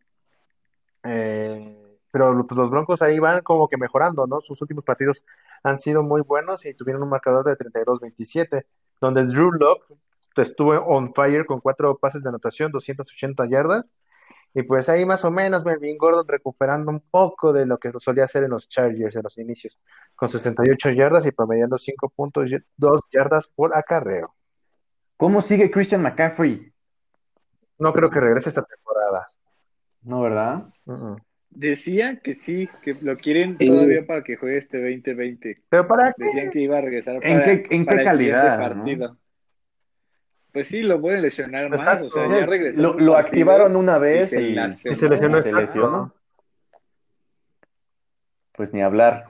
Eh, pero pues, los Broncos ahí van como que mejorando, ¿no? Sus últimos partidos han sido muy buenos y tuvieron un marcador de 32-27, donde Drew Locke estuvo on fire con cuatro pases de anotación, 280 yardas. Y pues ahí más o menos Melvin Gordon recuperando un poco de lo que solía hacer en los Chargers en los inicios, con 78 yardas y promediando 5.2 yardas por acarreo. ¿Cómo sigue Christian McCaffrey? No creo que regrese esta temporada. No, ¿verdad? Decían que sí, que lo quieren todavía para que juegue este 2020. ¿Pero para Decían que iba a regresar ¿En qué, en qué calidad? partido. Pues sí, lo pueden lesionar más, o sea, ya regresó. Lo, lo activaron una vez y, y se lesionó. Se lesionó. Pues ni hablar.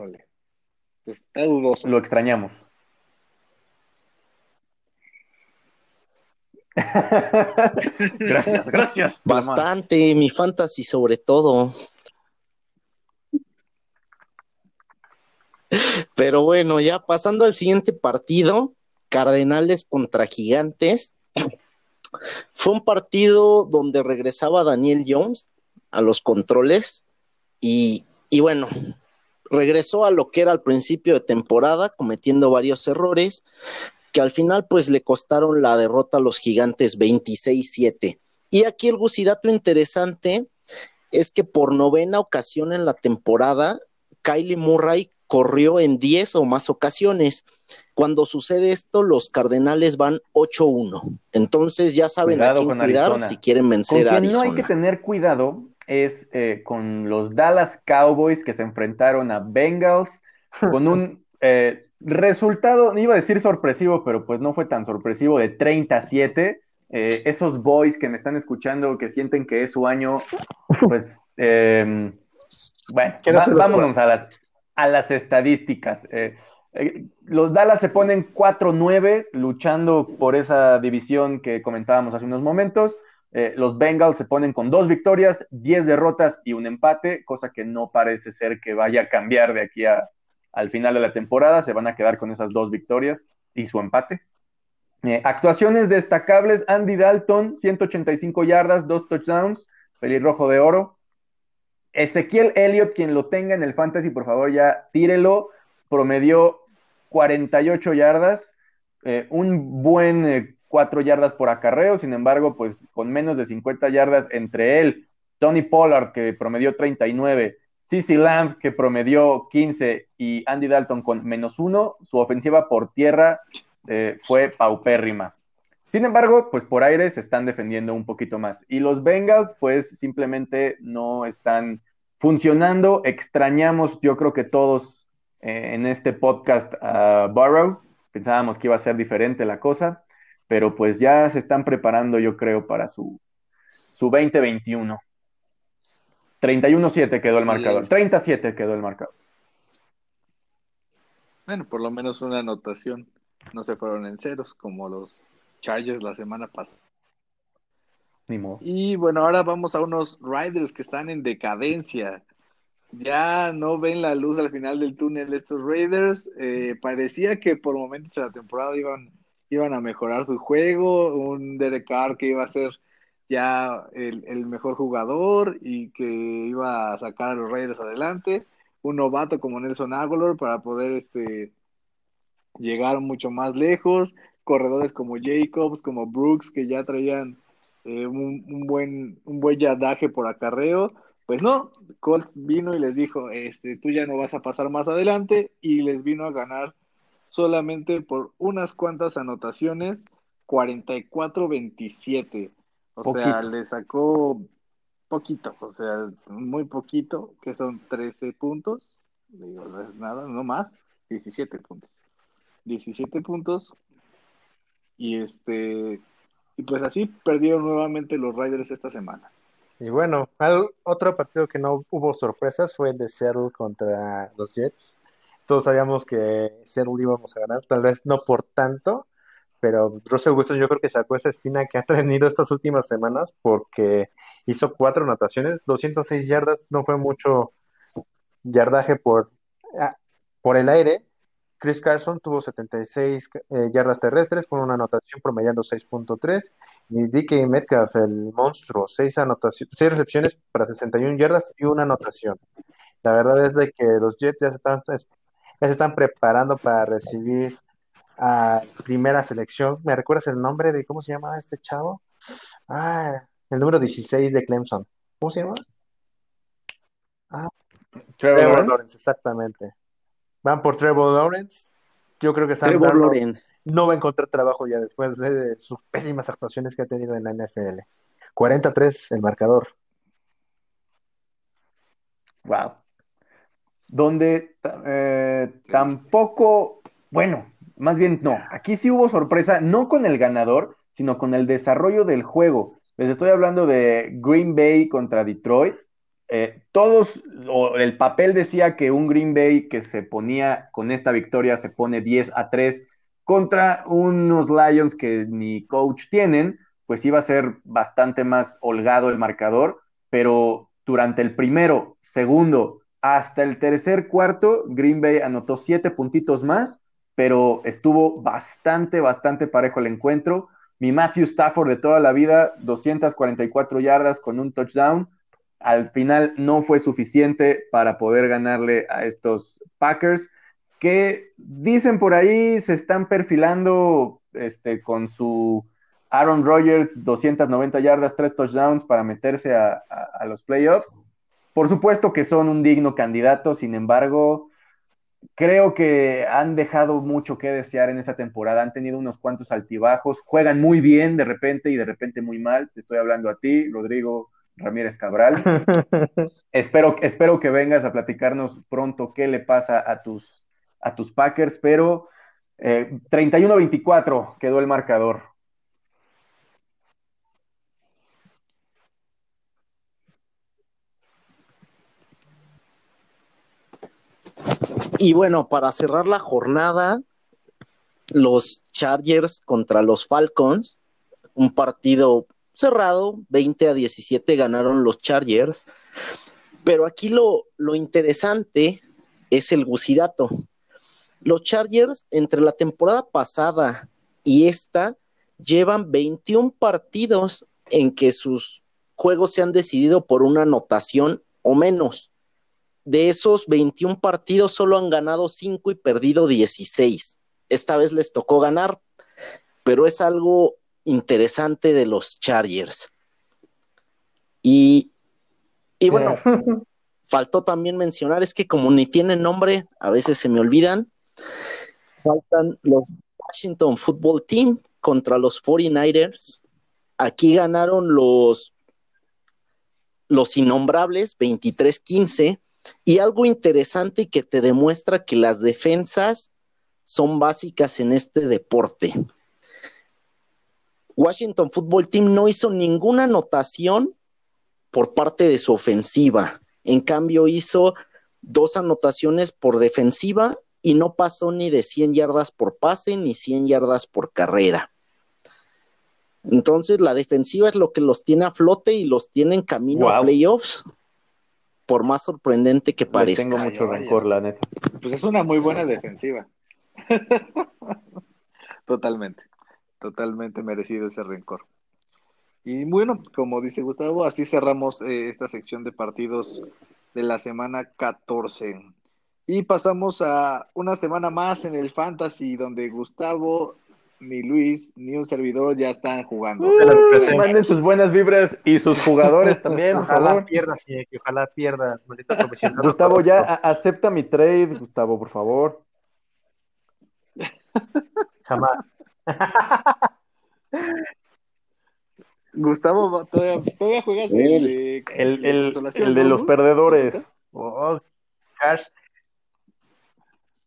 Pues está dudoso. Lo extrañamos. *laughs* gracias, gracias. Bastante, mi fantasy sobre todo. Pero bueno, ya pasando al siguiente partido, Cardenales contra Gigantes. Fue un partido donde regresaba Daniel Jones a los controles y, bueno, regresó a lo que era al principio de temporada, cometiendo varios errores que al final pues le costaron la derrota a los gigantes 26-7. Y aquí el gusidato interesante es que por novena ocasión en la temporada, Kylie Murray corrió en 10 o más ocasiones. Cuando sucede esto, los Cardenales van 8-1. Entonces ya saben a quién cuidar si quieren vencer a Arizona. no hay que tener cuidado es eh, con los Dallas Cowboys que se enfrentaron a Bengals *laughs* con un eh, resultado, iba a decir sorpresivo, pero pues no fue tan sorpresivo, de 37. Eh, esos boys que me están escuchando, que sienten que es su año, pues em, bueno, vámonos a las, a las estadísticas. los Dallas se ponen 4-9 luchando por esa división que comentábamos hace unos momentos. Eh, los Bengals se ponen con dos victorias, diez derrotas y un empate, cosa que no parece ser que vaya a cambiar de aquí al final de la temporada. Se van a quedar con esas dos victorias y su empate. Eh, actuaciones destacables: Andy Dalton, 185 yardas, dos touchdowns, pelirrojo de oro. Ezequiel Elliott, quien lo tenga en el fantasy, por favor, ya tírelo. Promedió 48 yardas, eh, un buen cuatro yardas por acarreo, sin embargo, pues con menos de 50 yardas entre él, Tony Pollard, que promedió 39, CC Lamb, que promedió 15, y Andy Dalton con menos uno, su ofensiva por tierra eh, fue paupérrima. Sin embargo, pues por aire se están defendiendo un poquito más. Y los Bengals, pues simplemente no están funcionando. Extrañamos, yo creo que todos eh, en este podcast a Burrow. Pensábamos que iba a ser diferente la cosa pero pues ya se están preparando, yo creo, para su, su 2021. 31-7 quedó el marcador. 37 quedó el marcador. Bueno, por lo menos una anotación. No se fueron en ceros como los Chargers la semana pasada. Ni modo. Y bueno, ahora vamos a unos Riders que están en decadencia. Ya no ven la luz al final del túnel estos Raiders. Eh, parecía que por momentos de la temporada iban iban a mejorar su juego, un Derek Carr que iba a ser ya el, mejor jugador y que iba a sacar a los Raiders adelante, un novato como Nelson Aguilar para poder este, llegar mucho más lejos, corredores como Jacobs, como Brooks que ya traían eh, un, buen un buen yardaje por acarreo, pues no, Colts vino y les dijo, este, tú ya no vas a pasar más adelante y les vino a ganar solamente por unas cuantas anotaciones, 44-27. O sea, le sacó poquito, o sea, muy poquito, que son 13 puntos. Digo, nada, no más, 17 puntos. 17 puntos. Y este, y pues así perdieron nuevamente los Riders esta semana. Y bueno, otro partido que no hubo sorpresas fue el de Seattle contra los Jets. Todos sabíamos que Seattle íbamos a ganar, tal vez no por tanto, pero Russell Wilson yo creo que sacó esa espina que ha tenido estas últimas semanas porque hizo cuatro anotaciones, 206 yardas, no fue mucho yardaje por, ah, por el aire. Chris Carson tuvo 76 eh, yardas terrestres con una anotación promediando 6.3 y DK Metcalf, el monstruo, 6, anotaciones, 6 recepciones para 61 yardas y una anotación. La verdad es de que los Jets ya se están ya se están preparando para recibir a primera selección. ¿Me recuerdas el nombre de cómo se llama este chavo? Ah, el número 16 de Clemson. ¿Cómo se llama? Ah, Trevor, Lawrence? exactamente. Van por Trevor Lawrence. Yo creo que Sam Lawrence no va a encontrar trabajo ya después de sus pésimas actuaciones que ha tenido en la NFL. 43 el marcador. Wow. Donde eh, tampoco, bueno, más bien no, aquí sí hubo sorpresa, no con el ganador, sino con el desarrollo del juego. Les estoy hablando de Green Bay contra Detroit. Eh, todos, el papel decía que un Green Bay que se ponía con esta victoria se pone 10 a 3 contra unos Lions que ni coach tienen, pues iba a ser bastante más holgado el marcador, pero durante el primero, segundo, hasta el tercer cuarto, Green Bay anotó siete puntitos más, pero estuvo bastante, bastante parejo el encuentro. Mi Matthew Stafford de toda la vida, 244 yardas con un touchdown. Al final no fue suficiente para poder ganarle a estos Packers, que dicen por ahí se están perfilando este, con su Aaron Rodgers, 290 yardas, 3 touchdowns para meterse a, los playoffs. Por supuesto que son un digno candidato, sin embargo, creo que han dejado mucho que desear en esta temporada. Han tenido unos cuantos altibajos, juegan muy bien de repente y de repente muy mal. Te estoy hablando a ti, Rodrigo Ramírez Cabral. *laughs* espero, espero que vengas a platicarnos pronto qué le pasa a tus, a tus Packers, pero 31-24 eh, quedó el marcador. Y bueno, para cerrar la jornada, los Chargers contra los Falcons, un partido cerrado, 20 a 17 ganaron los Chargers. Pero aquí lo, lo interesante es el gusidato. Los Chargers entre la temporada pasada y esta llevan 21 partidos en que sus juegos se han decidido por una anotación o menos de esos 21 partidos solo han ganado 5 y perdido 16. Esta vez les tocó ganar, pero es algo interesante de los Chargers. Y, y bueno, *laughs* faltó también mencionar, es que como ni tienen nombre, a veces se me olvidan, faltan los Washington Football Team contra los 49ers. Aquí ganaron los, los innombrables 23-15 y algo interesante que te demuestra que las defensas son básicas en este deporte. Washington Football Team no hizo ninguna anotación por parte de su ofensiva. En cambio, hizo dos anotaciones por defensiva y no pasó ni de 100 yardas por pase ni 100 yardas por carrera. Entonces, la defensiva es lo que los tiene a flote y los tiene en camino a playoffs por más sorprendente que parezca. tengo mucho rencor, la neta. Pues es una muy buena defensiva. *laughs* totalmente, totalmente merecido ese rencor. Y bueno, como dice Gustavo, así cerramos eh, esta sección de partidos de la semana 14. Y pasamos a una semana más en el Fantasy, donde Gustavo ni Luis, ni un servidor ya están jugando. manden sus buenas vibras y sus jugadores también, ojalá pierda, sí, que ojalá pierda, Gustavo, ya acepta mi trade, Gustavo, por favor. Jamás. *laughs* Gustavo, ¿todavía, todavía juegas el, de, el, el, de los perdedores. Oh,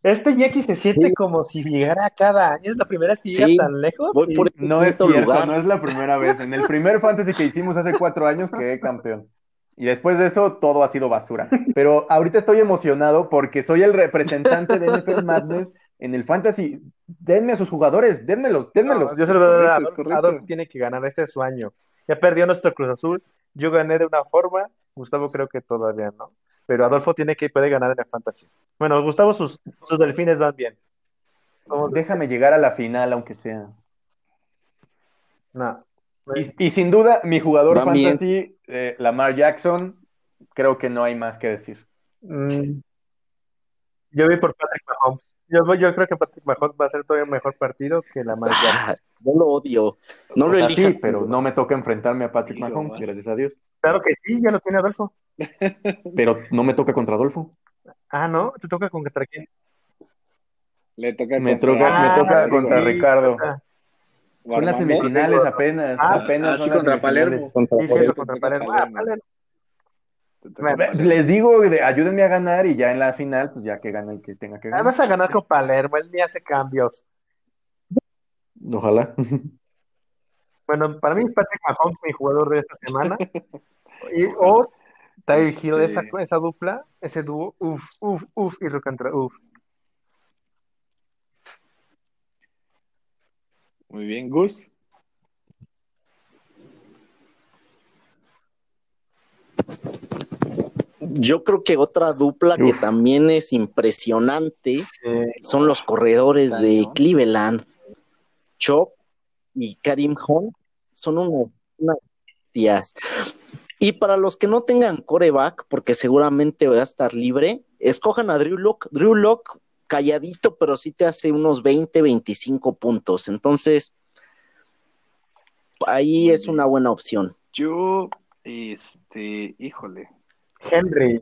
este Yeki se siente como si llegara cada año. Es la primera vez que llega tan lejos. No es cierto, no es la primera vez. En el primer fantasy que hicimos hace cuatro años quedé campeón. Y después de eso todo ha sido basura. Pero ahorita estoy emocionado porque soy el representante de NFL Madness en el fantasy. Denme a sus jugadores, denmelos, denmelos. yo se lo voy a dar. tiene que ganar, este es su año. Ya perdió nuestro Cruz Azul. Yo gané de una forma, Gustavo creo que todavía no pero Adolfo tiene que puede ganar en el fantasy. Bueno, Gustavo, sus, sus delfines van bien. Déjame llegar a la final, aunque sea. No. Y, sin duda, mi jugador fantasy, eh, Lamar Jackson, creo que no hay más que decir. Mm. Yo voy por Patrick Mahomes. Yo, yo, creo que Patrick Mahomes va a ser todavía mejor partido que Lamar ah, Jackson. No lo odio. No lo elijo. pero no me toca enfrentarme a Patrick Mahomes, gracias a Dios. Claro que sí, ya lo tiene Adolfo. *laughs* Pero no me toca contra Adolfo. Ah, ¿no? ¿Te toca contra quién? Le toca me, toca, me toca contra Ricardo. Son las semifinales apenas. Ah, apenas contra Palermo. Contra, sí, contra Palermo. Ah, Palermo. Les digo, ayúdenme a ganar y ya en la final, pues ya que gane el que tenga que ganar. Vas a ganar con Palermo, él ni hace cambios. Ojalá. *laughs* Bueno, para mí Patrick Mahomes mi jugador de esta semana. *laughs* y, o Tyre Hill, esa, esa dupla, ese dúo, uff, uff, uff, y lo contra uff. Muy bien, Gus. Yo creo que otra dupla que también es impresionante son los corredores de Cleveland. Chop y Karim Hunt son unos, unas Y para los que no tengan coreback, porque seguramente va a estar libre, escojan a Drew Lock. Drew Lock calladito, pero sí te hace unos 20, 25 puntos. Entonces, ahí es una buena opción. Yo, este, híjole. Henry.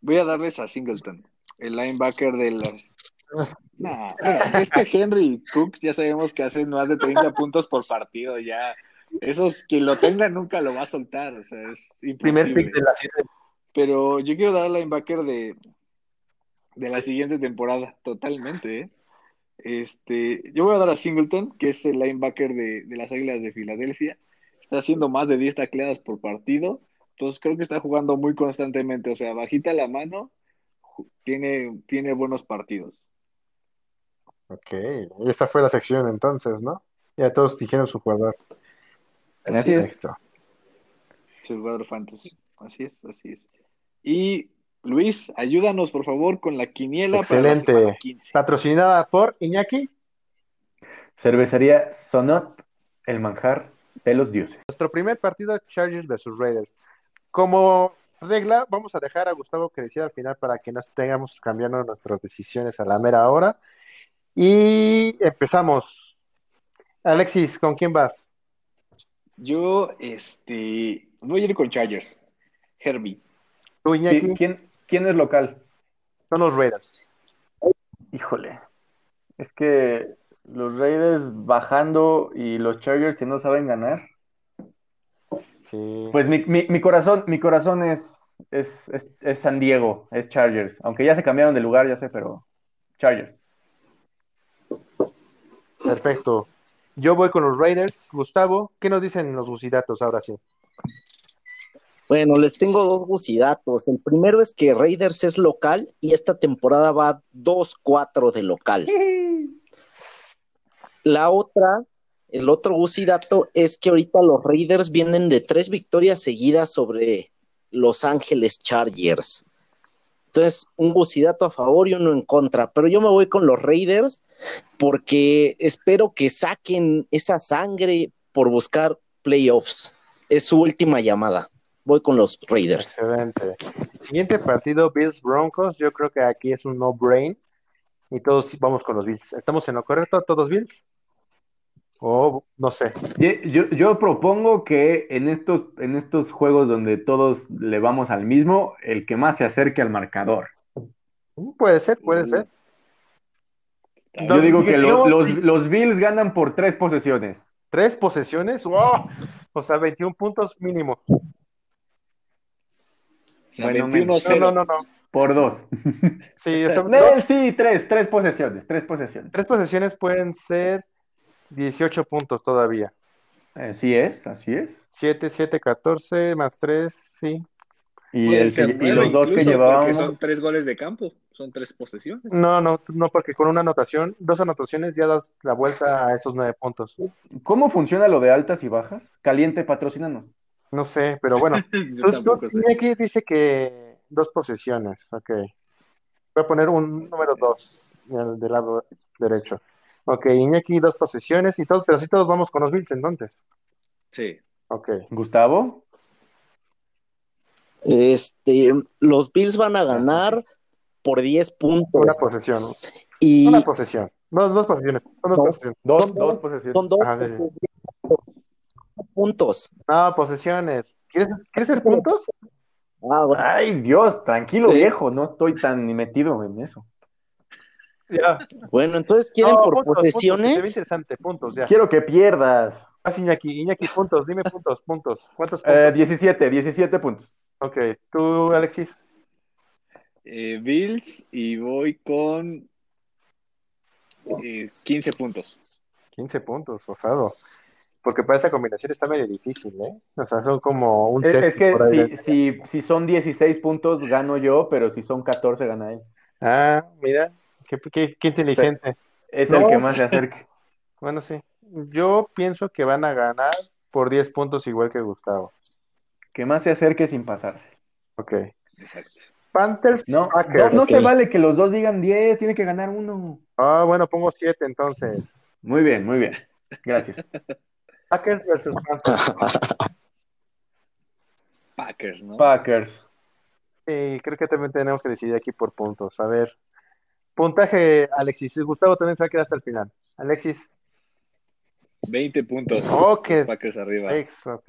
Voy a darles a Singleton, el linebacker de las. *laughs* Nah, es que Henry y Cooks ya sabemos que hacen más de 30 puntos por partido, ya. Esos, quien lo tenga nunca lo va a soltar, o sea, es imposible. Primer pick de la Pero yo quiero dar al linebacker de, de la siguiente temporada, totalmente. ¿eh? Este, yo voy a dar a Singleton, que es el linebacker de, las Águilas de Filadelfia. Está haciendo más de 10 tacleadas por partido. Entonces creo que está jugando muy constantemente. O sea, bajita la mano, tiene, tiene buenos partidos. Ok, y esta fue la sección entonces, ¿no? Ya todos dijeron su jugador. Así es. Su jugador fantasy. Así es, así es. Y Luis, ayúdanos por favor con la quiniela Excelente. para la 15. Patrocinada por Iñaki. Cervecería Sonot, el manjar de los dioses. Nuestro primer partido, Chargers versus Raiders. Como regla, vamos a dejar a Gustavo que decida al final para que no tengamos cambiando nuestras decisiones a la mera hora. Y empezamos. Alexis, ¿con quién vas? Yo, este, voy a ir con Chargers. Herbie. ¿Tú, Iñaki? ¿Quién, ¿Quién es local? Son los Raiders. Híjole. Es que los Raiders bajando y los Chargers que no saben ganar. Sí. Pues mi, corazón, mi corazón es, es, San Diego, es Chargers. Aunque ya se cambiaron de lugar, ya sé, pero Chargers. Perfecto. Yo voy con los Raiders. Gustavo, ¿qué nos dicen los bucidatos ahora sí? Bueno, les tengo dos bucidatos. El primero es que Raiders es local y esta temporada va 2-4 de local. La otra, el otro bucidato es que ahorita los Raiders vienen de tres victorias seguidas sobre Los Ángeles Chargers. Entonces, un bucidato a favor y uno en contra. Pero yo me voy con los Raiders porque espero que saquen esa sangre por buscar playoffs. Es su última llamada voy con los Raiders. Excelente. Siguiente partido, Bills Broncos. Yo creo que aquí es un no-brain. Y todos vamos con los Bills. ¿Estamos en lo correcto, todos Bills? O no sé. Yo, propongo que en estos, en estos juegos donde todos le vamos al mismo, el que más se acerque al marcador. Mm, puede ser, puede ser. Yo digo que los, Bills ganan por tres posesiones. ¿Tres posesiones? ¡Wow! O sea, 21 puntos mínimo no, no, no, Por dos. Sí, *laughs* sí, tres, tres posesiones, tres posesiones. Tres posesiones pueden ser 18 puntos todavía. Así es, así es. 7, 7, 14, más 3, sí. Y, el y los dos que llevábamos. son tres goles de campo, son tres posesiones. No, no, no, porque con una anotación, dos anotaciones ya das la vuelta a esos nueve puntos. ¿Cómo funciona lo de altas y bajas? Caliente, patrocínanos. No sé, pero bueno. *laughs* Aquí dice que dos posesiones, ok. Voy a poner un número dos del lado derecho. Ok, Iñaki, dos posesiones y todos, pero sí todos vamos con los Bills entonces. Sí. Ok. Gustavo. Este, los Bills van a ganar por 10 puntos. Una posesión. Y... Una posesión. No, dos posesiones. dos, posesiones. Dos, dos posesiones. Son dos puntos. No, posesiones. ¿Quieres, ser puntos? Ah, Ay, Dios, tranquilo, viejo, no estoy tan ni metido en eso. Bueno, entonces quieren por posesiones. interesante, puntos, ya. Quiero que pierdas. Ah, Iñaki, Iñaki, puntos, dime puntos, puntos. ¿Cuántos puntos? Eh, 17, 17 puntos. Ok, tú, Alexis. Eh, Bills y voy con 15 puntos. 15 puntos, osado. Porque para esa combinación está medio difícil, ¿eh? O sea, son como un Es, set es que si, si, si son 16 puntos, gano yo, pero si son 14, gana él. Ah, mira, qué, qué- qué inteligente. Es No. el que más se acerque. *laughs* Bueno, sí. Yo pienso que van a ganar por 10 puntos igual que Gustavo. Que más se acerque sin pasarse. Ok. Exacto. Panthers, No, no, Packers. no ok. se vale que los dos digan 10, tiene que ganar uno. Ah, bueno, pongo 7 entonces. Muy bien, muy bien. Gracias. *laughs* Packers versus Panthers. *laughs* Packers, ¿no? Packers. Sí, creo que también tenemos que decidir aquí por puntos. A ver. Puntaje, Alexis. Gustavo también se va a quedar hasta el final. Alexis. 20 puntos. Ok. Packers arriba. Ex, ok.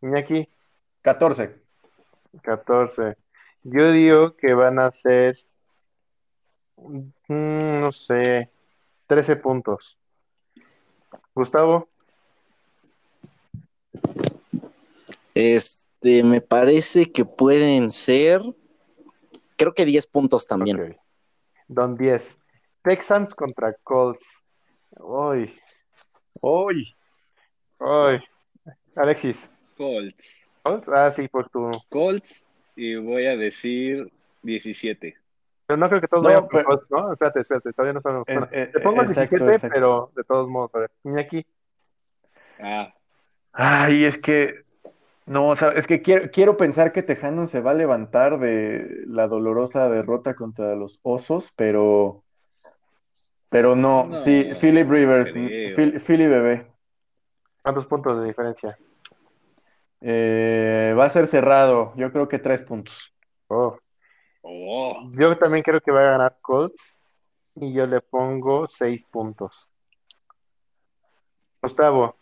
Iñaki, 14. 14. Yo digo que van a ser, mm, no sé, 13 puntos. Gustavo, Este, me parece que pueden ser, creo que 10 puntos también. ok. Don 10. Texans contra Colts. Uy, Uy. uy. Alexis. Colts. Colts, Ah, sí, por tu. Colts y voy a decir 17. Pero no creo que todos No, vayan por pero- Colts, ¿no? Espérate, espérate, todavía no son. Eh, bueno, eh, te pongo el exacto, 17, exacto. pero de todos modos, a ver. Iñaki. Ah, Ay, es que. No, o sea, es que quiero, quiero pensar que Tejano se va a levantar de la dolorosa derrota contra los Osos, pero. Pero no, No, sí, Philip Rivers, creo. Phil- Philly bebé. ¿Cuántos puntos de diferencia? Eh, va a ser cerrado, yo creo que tres puntos. Oh. oh, Yo también creo que va a ganar Colts y yo le pongo 6 puntos. Gustavo.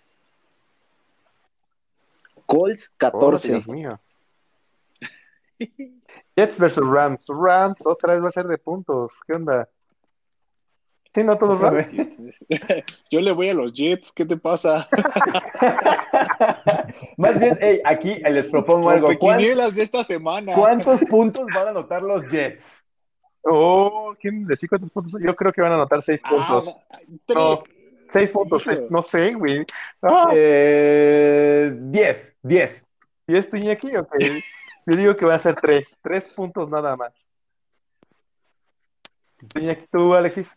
Colts Oh, 14. Dios mío. *laughs* Jets versus Rams. Rams otra vez va a ser de puntos. ¿Qué onda? Sí, no todos Rams. *laughs* yo le voy a los Jets, ¿qué te pasa? *laughs* Más bien, hey, aquí les propongo algo. Las ¿Cuán- quinielas de esta semana. ¿Cuántos puntos van a anotar los Jets? Oh, ¿quién decir cuántos puntos? Yo creo que van a anotar 6 Ah, puntos. tres. No. 6 puntos, seis- no sé, güey. Ah, Eh, 10, 10. ¿Y estoy aquí? Ok. Yo digo que va a ser 3. 3 puntos nada más. Iñaki, ¿Tú, Alexis?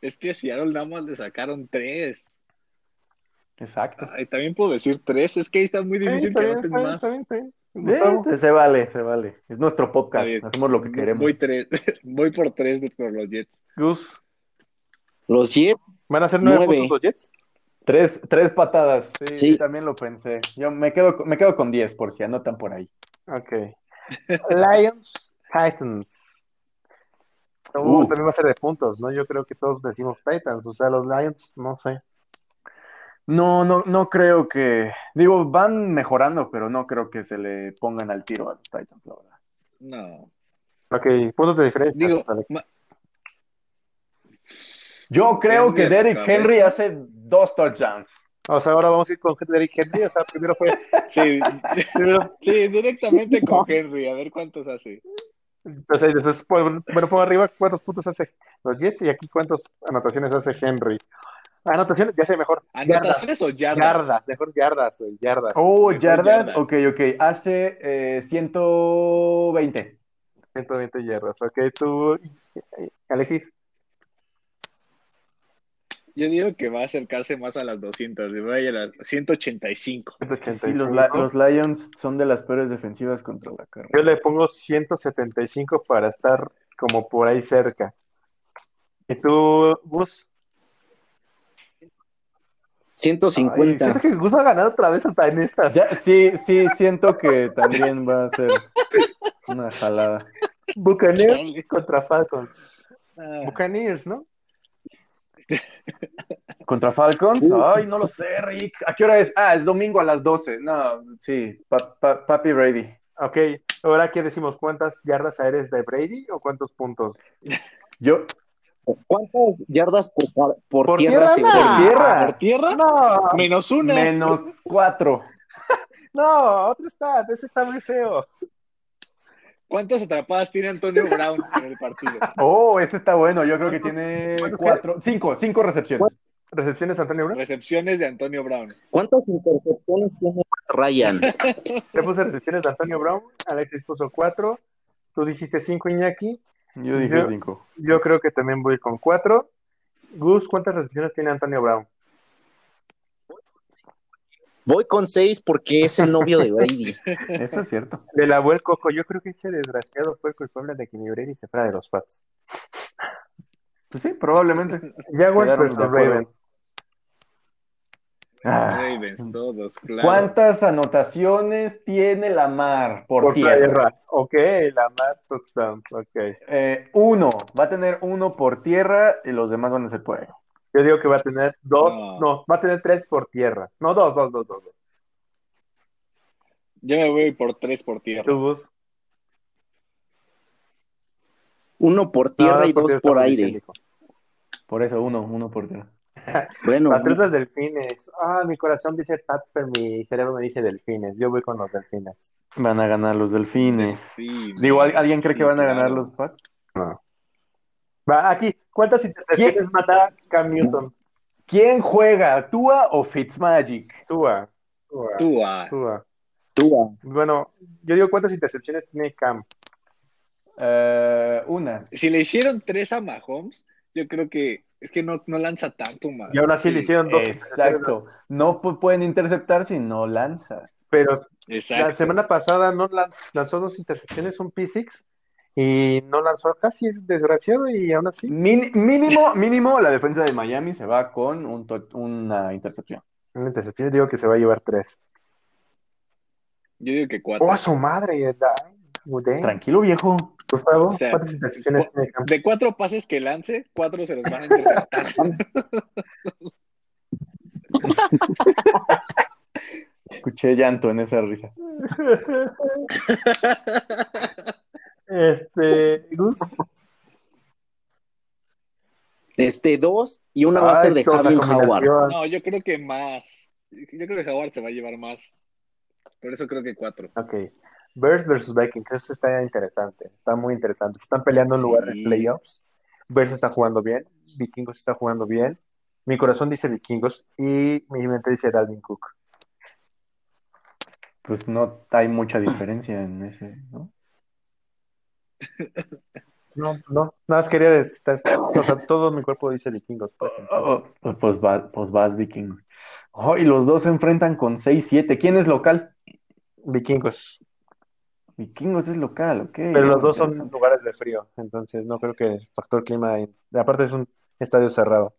Es que a Seattle nada más le sacaron tres. Exacto. Ay, también puedo decir tres, es que ahí está muy Sí, difícil está que bien, más. está bien, está bien. Gustavo. Eh, se vale, se vale. Es nuestro podcast. Hacemos lo que queremos. Voy, tres, *laughs* voy por tres de- por los Jets. Gus, Los Jets, ¿van a ser 9 Nueve. puntos los Jets? Tres, tres patadas. Sí, Sí. también lo pensé. Yo me quedo, con- me quedo con 10 por si anotan por ahí. Ok. Lions, *laughs* Titans. Uh, Uh. También va a ser de puntos, ¿no? Yo creo que todos decimos Titans, o sea, los Lions, no sé. No, no, no creo que. Digo, van mejorando, pero no creo que se le pongan al tiro a los Titans, la verdad. No. Ok, puntos de diferencia. Digo, Yo creo que Derrick. Henry hace dos touchdowns. O sea, ahora vamos a ir con Derrick Henry, o sea, primero fue... *laughs* sí, primero- sí, directamente *laughs* con Henry, a ver cuántos hace. entonces, después, bueno, pongo arriba cuántos puntos hace los Jets y aquí cuántas anotaciones hace Henry. Anotaciones, ya sé mejor. ¿Anotaciones o yardas? Yardas, mejor yardas, güey, yardas. Oh, Mejor yardas. yardas. Ok, ok. Hace eh, 120. 120 yardas. Ok, tú, Alexis. Yo digo que va a acercarse más a las 200, le voy a las 185. 185. Sí, los, Li- los Lions son de las peores defensivas contra la carrera. Yo le pongo 175 para estar como por ahí cerca. ¿Y tú, Gus? Ay, 150. siento que Gus va a ganar otra vez hasta en estas. Ya, sí, sí, siento que también va a ser una jalada. Buccaneers contra Falcons. Ah, Buccaneers, ¿no? ¿Contra Falcons? Sí. Ay, no lo sé, Rick. ¿A qué hora es? Ah, es domingo a las 12. No, sí, pa- pa- Papi Brady. Ok, ahora qué decimos, ¿cuántas yardas aéreas de Brady o cuántos puntos? Yo, ¿Cuántas yardas por, par- por, Por tierra tierra, se no. por tierra, ¿Por tierra? No, Menos una. menos cuatro. *laughs* No, otro stat, ese está muy feo. ¿Cuántas atrapadas tiene Antonio Brown en el partido? Oh, ese está bueno. Yo creo que tiene cuatro, cinco, cinco recepciones. ¿Recepciones Antonio Brown? Recepciones de Antonio Brown. ¿Cuántas intercepciones tiene Ryan? *laughs* Yo puse recepciones de Antonio Brown, Alexis puso cuatro, tú dijiste cinco, Iñaki. Yo dije Yo- cinco. Yo creo que también voy con cuatro. Gus, ¿cuántas recepciones tiene Antonio Brown? Voy con seis porque es el novio de Brady. *laughs* Eso es cierto. Del abuelo Coco, yo creo que ese desgraciado fue el culpable de que mi Brady se fuera de los Pats. Pues sí, probablemente. *laughs* Jaguars versus de. Ravens. Ah, Ravens, todos, claro. ¿Cuántas anotaciones tiene Lamar por, Por tierra? tierra. Ok, la más touchdown. Ok. Eh, uno. Va a tener uno por tierra y los demás van a ser por aire. Yo digo que va a tener dos, No. no, va a tener tres por tierra. No, dos, dos, dos, dos. dos. Yo me voy por tres por tierra. Tú, Gus. Uno por tierra No, y por dos por aire. Por eso, uno, uno por tierra. *laughs* Bueno, Patriotas Delfines. Ah, mi corazón dice Pats, pero mi cerebro me dice Delfines. Yo voy con los Delfines. Van a ganar los delfines. Sí, Digo, ¿al- ¿alguien cree sí, que van a ganar claro. los Pats? Va, aquí. ¿Cuántas intercepciones mata Cam Newton? ¿Quién juega? ¿Tua o Fitzmagic? Tua. Tua. Tua. Tua. Bueno, yo digo cuántas intercepciones tiene Cam. Eh, una. Si le hicieron tres a Mahomes, yo creo que es que no, no lanza tanto más. Y aún así le hicieron dos. Exacto. No pu- pueden interceptar si no lanzas. Pero la semana pasada no lan- lanzó dos intercepciones, un P6, y no lanzó casi desgraciado, y aún así. Min- mínimo, mínimo, la defensa de Miami se va con un to- una intercepción. Una intercepción, yo digo que se va a llevar tres. Yo digo que cuatro. ¡Oh, a su madre! Tranquilo, viejo. Gustavo, O sea, ¿cuántas intercepciones tiene Cam? De cuatro pases que lance, cuatro se los van a interceptar. *laughs* Escuché llanto en esa risa. *laughs* Este, Gus. este dos y una va a ser de Javier Howard. No, yo creo que más. Yo creo que Howard se va a llevar más. Por eso creo que cuatro. Ok. Bears versus Vikings, eso está interesante, está muy interesante. Se están peleando en Sí. lugar de playoffs. Bears está jugando bien, Vikingos está jugando bien. Mi corazón dice Vikingos y mi mente dice Dalvin Cook. Pues no hay mucha diferencia en ese, ¿no? No, no, nada más quería decir, o sea, todo mi cuerpo dice Vikingos. pues, Oh, oh, pues, va- pues vas, Viking. Oh, y los dos se enfrentan con 6-7. ¿Quién es local? Vikingos. Vikingos es local, ok. Pero los dos son lugares de frío, entonces no creo que el factor clima, aparte es un estadio cerrado.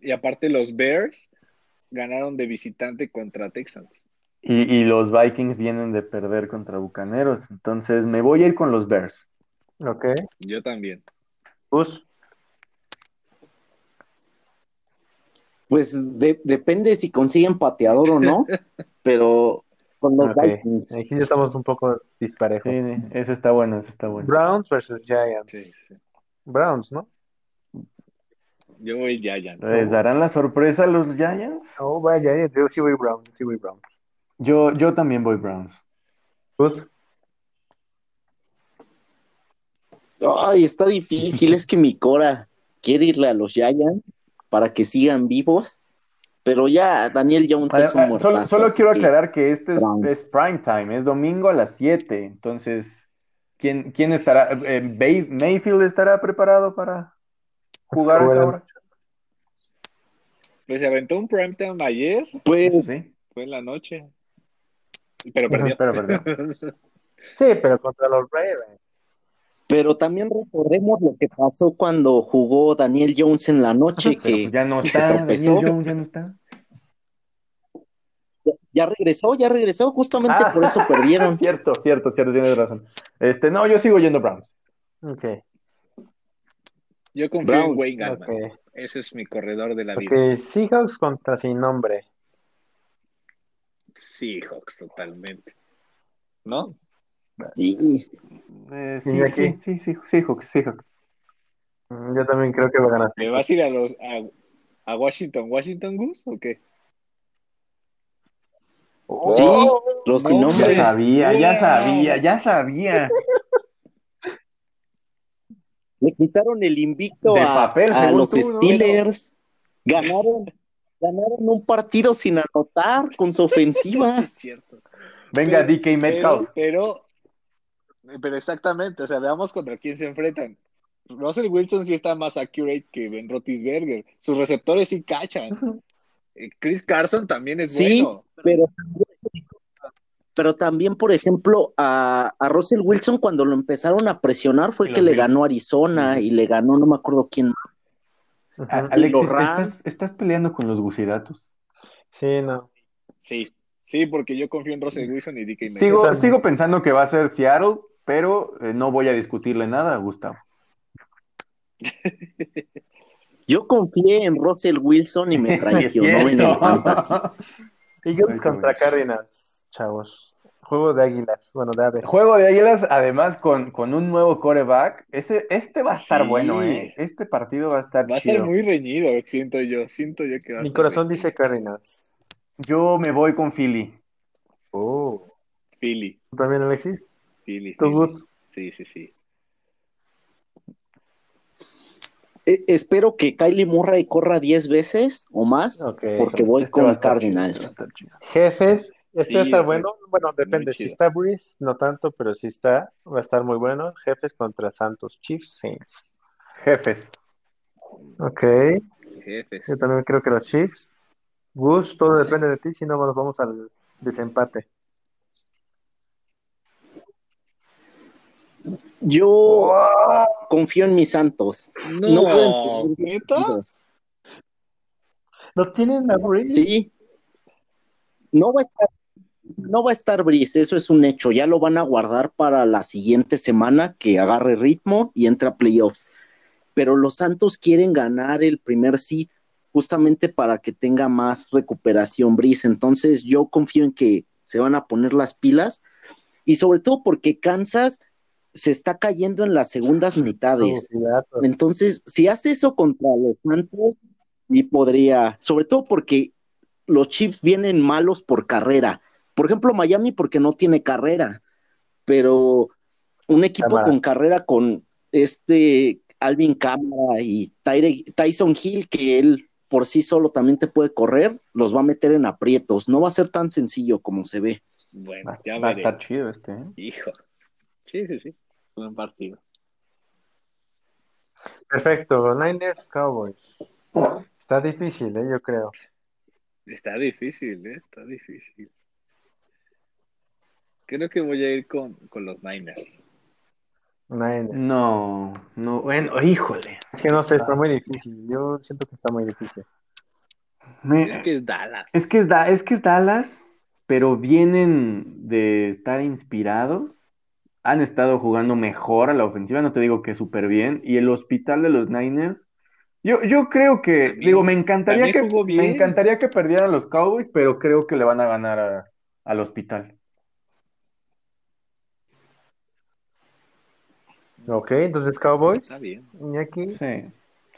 Y aparte, los Bears ganaron de visitante contra Texans. Y, y los Vikings vienen de perder contra Bucaneros. Entonces me voy a ir con los Bears. Ok. Yo también. Pues de- depende si consiguen pateador o no, *laughs* pero con los. Vikings. Aquí ya estamos un poco disparejos. Sí, sí, ese está bueno, ese está bueno. Browns versus Giants. Sí, sí. Browns, ¿no? Yo voy Giants. ¿Les darán la sorpresa a los Giants? Oh, vaya, Giants. Yo sí voy Browns, sí voy Browns. Yo, yo también voy Browns. Gus, Ay, está difícil, es que mi Cora quiere irle a los Giants para que sigan vivos, pero ya Daniel Jones Ah, es un ah, muertazo. solo, quiero que- aclarar que este es, es prime time, es domingo a las 7. Entonces, ¿quién, quién estará? eh, Bay- ¿Mayfield estará preparado para jugar a esa Bueno. hora? Pues se aventó un primetime ayer, Pues, sí, fue en la noche. Pero perdió. pero perdió. *laughs* sí, pero contra los Ravens. pero también recordemos lo que pasó cuando jugó Daniel Jones en la noche, que pues ya no se está, tropezó. Daniel Jones ya no está. ya regresó, ya regresó, justamente Ah. por eso *laughs* perdieron. Cierto, cierto, cierto, tienes razón. Este, no, yo sigo yendo Browns. Ok, Yo confío en Browns. Wayne Gallman. ok. Ese es mi corredor de la vida. Ok, Seahawks contra sin nombre. Seahawks, totalmente. ¿No? Y Eh, ¿Y sí, aquí? sí, sí, sí, Seahawks, Seahawks. Mm, Yo también creo que va a ganar. ¿Me vas a ir a los a, a Washington, Washington Goose o qué? sí, los sin Ya sabía, ya sabía, ya sabía. Le quitaron el invicto De a, papel, a según los tú, ¿no? Steelers. Ganaron, ganaron un partido sin anotar con su ofensiva. *laughs* Es cierto. Venga, Pero- DK Metcalf. Pero, pero, pero exactamente, o sea, veamos contra quién se enfrentan. Russell Wilson sí está más accurate que Ben Roethlisberger. Sus receptores sí cachan. Eh, Chris Carson también es Sí, bueno. pero, pero también, por ejemplo, a, a Russell Wilson cuando lo empezaron a presionar fue que le ganó Arizona y le ganó no me acuerdo quién. A- Ujú. Alexis, los Rams. estás, estás peleando con los gusidatos. Sí, no. Sí, sí, porque yo confío en Russell Wilson y DK. Sigo, también. sigo pensando que va a ser Seattle, pero eh, no voy a discutirle nada a Gustavo. *laughs* Yo confié en Russell Wilson y me *laughs* traicionó en el fantasy. *laughs* Eagles Ay, contra qué Cardinals, chavos. Juego de águilas, bueno, de aves. Juego de Águilas, además con, con un nuevo coreback. Ese, este va a estar Sí. bueno, ¿eh? Este partido va a estar Va a chido. estar muy reñido, siento yo. Siento yo que va a Mi corazón reñido. dice Cardinals. Yo me voy con Philly. Oh. Philly, ¿Tú también, Alexis? Philly. ¿Tú, Philly. Sí, sí, sí. Eh, espero que Kylie Murray corra 10 veces o más, porque voy Este con Cardinals. chido. Jefes, este Sí, va a estar bueno. Bueno, depende. Si está Breeze, no tanto, pero si está, va a estar muy bueno. Jefes contra Santos, Chiefs, Saints. Jefes. Ok. Jefes. Yo también creo que los Chiefs. Gus, todo depende de ti, si no nos vamos al desempate. Yo confío en mis Santos. No, No, pueden ¿neta? ¿No tienen a Breeze? Sí. No va a estar, no va a estar Brice, eso es un hecho. Ya lo van a guardar para la siguiente semana que agarre ritmo y entra a playoffs. Pero los Santos quieren ganar el primer seed justamente para que tenga más recuperación Brice. Entonces yo confío en que se van a poner las pilas y sobre todo porque Kansas se está cayendo en las segundas mitades. Entonces, si hace eso contra los Santos, y podría, sobre todo porque los Chiefs vienen malos por carrera. Por ejemplo, Miami porque no tiene carrera, pero un equipo Cámara. con carrera con este Alvin Cámara y Tyre- Tyson Hill, que él por sí solo también te puede correr, los va a meter en aprietos. No va a ser tan sencillo como se ve. Bueno, Va, ya va a veré. estar chido este, ¿eh? Hijo. Sí, sí, sí. Buen partido. Perfecto. Niners, Cowboys. Está difícil, ¿eh? yo creo. Está difícil, ¿eh? Está difícil. Creo que voy a ir con, con los Niners. Niners. No, no, bueno, híjole. Es que no sé, está muy difícil. Yo siento que está muy difícil. Me- Es que es Dallas. Es que es, Da- es que es Dallas, pero vienen de estar inspirados. Han estado jugando mejor a la ofensiva, no te digo que súper bien. Y el hospital de los Niners, yo, yo creo que, También- digo, me encantaría que, me encantaría que perdieran los Cowboys, pero creo que le van a ganar a- al hospital. Ok, entonces Cowboys. Está bien. Iñaki. Sí,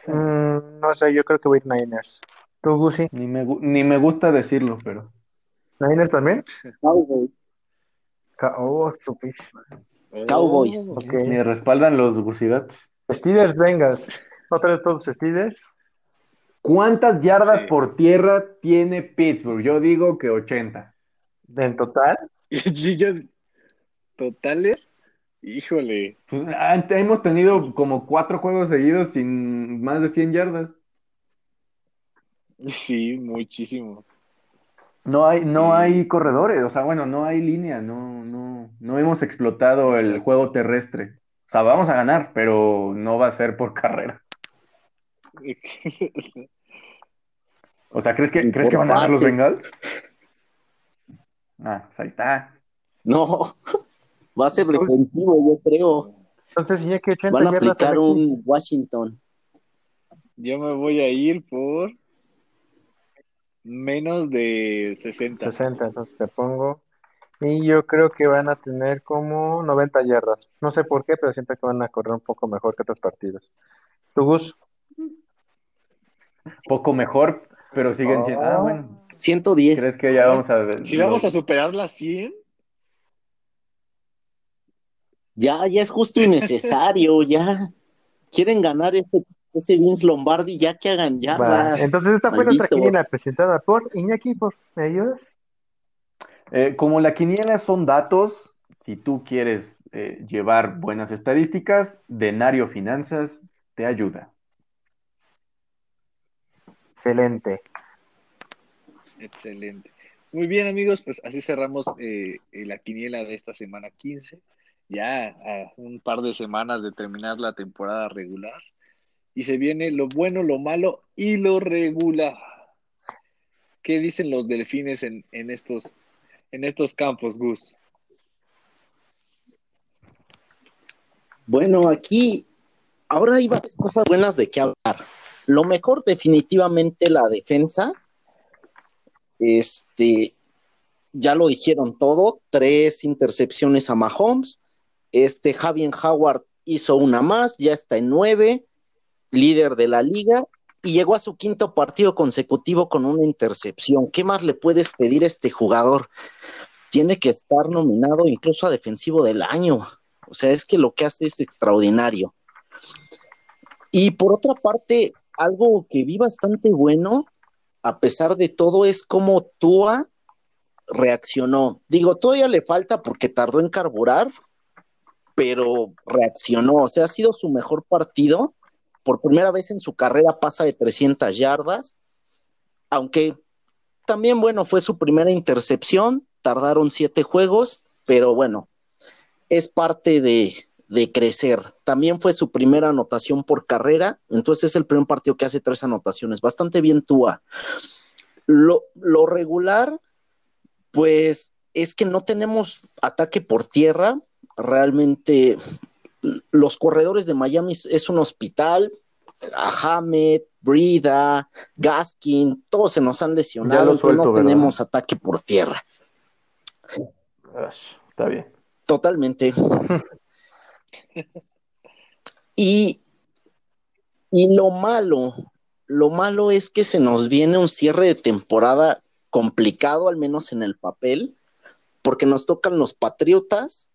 sí. Mm, no sé, yo creo que voy a ir Niners. ¿Tú, Gusi? Ni me, ni me gusta decirlo, pero. ¿Niners también? Cowboys. Oh, su pitch. Cowboys. Oh, Ok. Me respaldan los gusidatos. Steelers, Bengals. ¿Otra vez todos Steelers? ¿Cuántas yardas Sí. por tierra tiene Pittsburgh? Yo digo que 80. ¿En total? *laughs* Sí, yo- ¿Totales? Híjole. Pues, ah, hemos tenido como cuatro juegos seguidos sin más de 100 yardas. *laughs* Sí, muchísimo. No hay, no hay corredores, o sea, bueno, no hay línea, no, no, no hemos explotado el juego terrestre. O sea, vamos a ganar, pero no va a ser por *laughs* carrera. *laughs* O sea, ¿crees que, ¿crees que van a ganar los. Bengals? Ah, pues ahí está. No, va a ser defensivo, yo creo. Entonces, Iñaki, 80 Van a aplicar un Washington. Yo me voy a ir por menos de 60. 60, entonces te pongo. Y yo creo que van a tener como 90 yardas. No sé por qué, pero siento que van a correr un poco mejor que otros partidos. ¿Tu Gus? Poco mejor, pero siguen siendo. Ah, Oh. bueno. 110. ¿Crees que ya vamos a Si vamos a superar las 100? Ya, ya es justo y necesario, *laughs* ya. Quieren ganar ese, ese Vince Lombardi, ya que hagan ya. Entonces esta fue nuestra quiniela presentada por Iñaki, por ellos. Eh, como la quiniela son datos, si tú quieres eh, llevar buenas estadísticas, Denario Finanzas te ayuda. Excelente. Excelente. Muy bien, amigos, pues así cerramos eh, la quiniela de esta semana 15. Ya a un par de semanas de terminar la temporada regular. Y se viene lo bueno, lo malo y lo regular. ¿Qué dicen los delfines en, en estos, en estos campos, Gus? Bueno, aquí ahora hay varias cosas buenas de qué hablar. Lo mejor definitivamente la defensa. Este, ya lo dijeron todo, tres intercepciones a Mahomes. Este Javier Howard hizo una más, ya está en nueve, líder de la liga, y llegó a su quinto partido consecutivo con una intercepción. ¿Qué más le puedes pedir a este jugador? Tiene que estar nominado incluso a defensivo del año. O sea, es que lo que hace es extraordinario. Y por otra parte, algo que vi bastante bueno, a pesar de todo, es cómo Tua reaccionó. Digo, todavía le falta porque tardó en carburar, pero reaccionó. O sea, ha sido su mejor partido. Por primera vez en su carrera pasa de 300 yardas, aunque también, bueno, fue su primera intercepción, tardaron siete juegos, pero bueno, es parte de, crecer. También fue su primera anotación por carrera, entonces es el primer partido que hace tres anotaciones. Bastante bien Tua. Lo, lo regular, pues es que no tenemos ataque por tierra. Realmente los corredores de Miami es un hospital. Hamed, Brida, Gaskin, todos se nos han lesionado, no tenemos ataque por tierra. Está bien. Totalmente. *laughs* y, y lo malo, lo malo es que se nos viene un cierre de temporada complicado, al menos en el papel, porque nos tocan los Patriotas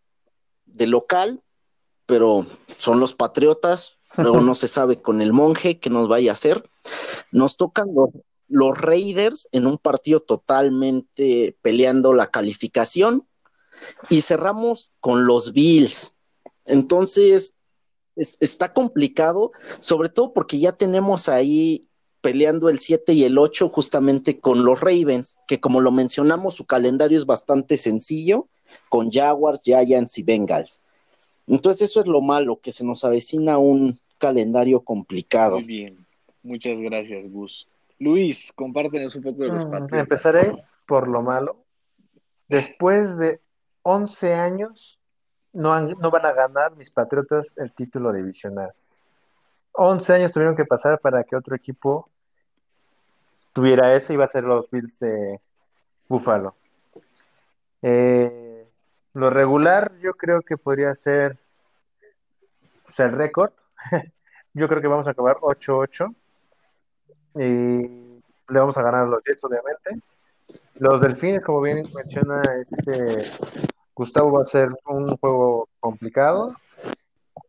de local, pero son los Patriotas, luego no se sabe con el monje qué nos vaya a hacer. Nos tocan los, los Raiders en un partido totalmente peleando la calificación y cerramos con los Bills. Entonces, está complicado, sobre todo porque ya tenemos ahí peleando el 7 y el 8 justamente con los Ravens, que como lo mencionamos, su calendario es bastante sencillo, con Jaguars, Giants y Bengals. Entonces eso es lo malo, que se nos avecina un calendario complicado. Muy bien, muchas gracias Gus. Luis, compártenos un poco de los mm, partidos. Empezaré por lo malo. Después de 11 años no, no van a ganar mis Patriotas el título divisional. 11 años tuvieron que pasar para que otro equipo tuviera ese, iba a ser los Bills de Buffalo. Eh, lo regular, yo creo que podría ser el récord. *laughs* yo creo que vamos a acabar 8-8 y le vamos a ganar a los Jets, obviamente. Los Delfines, como bien menciona este Gustavo, va a ser un juego complicado.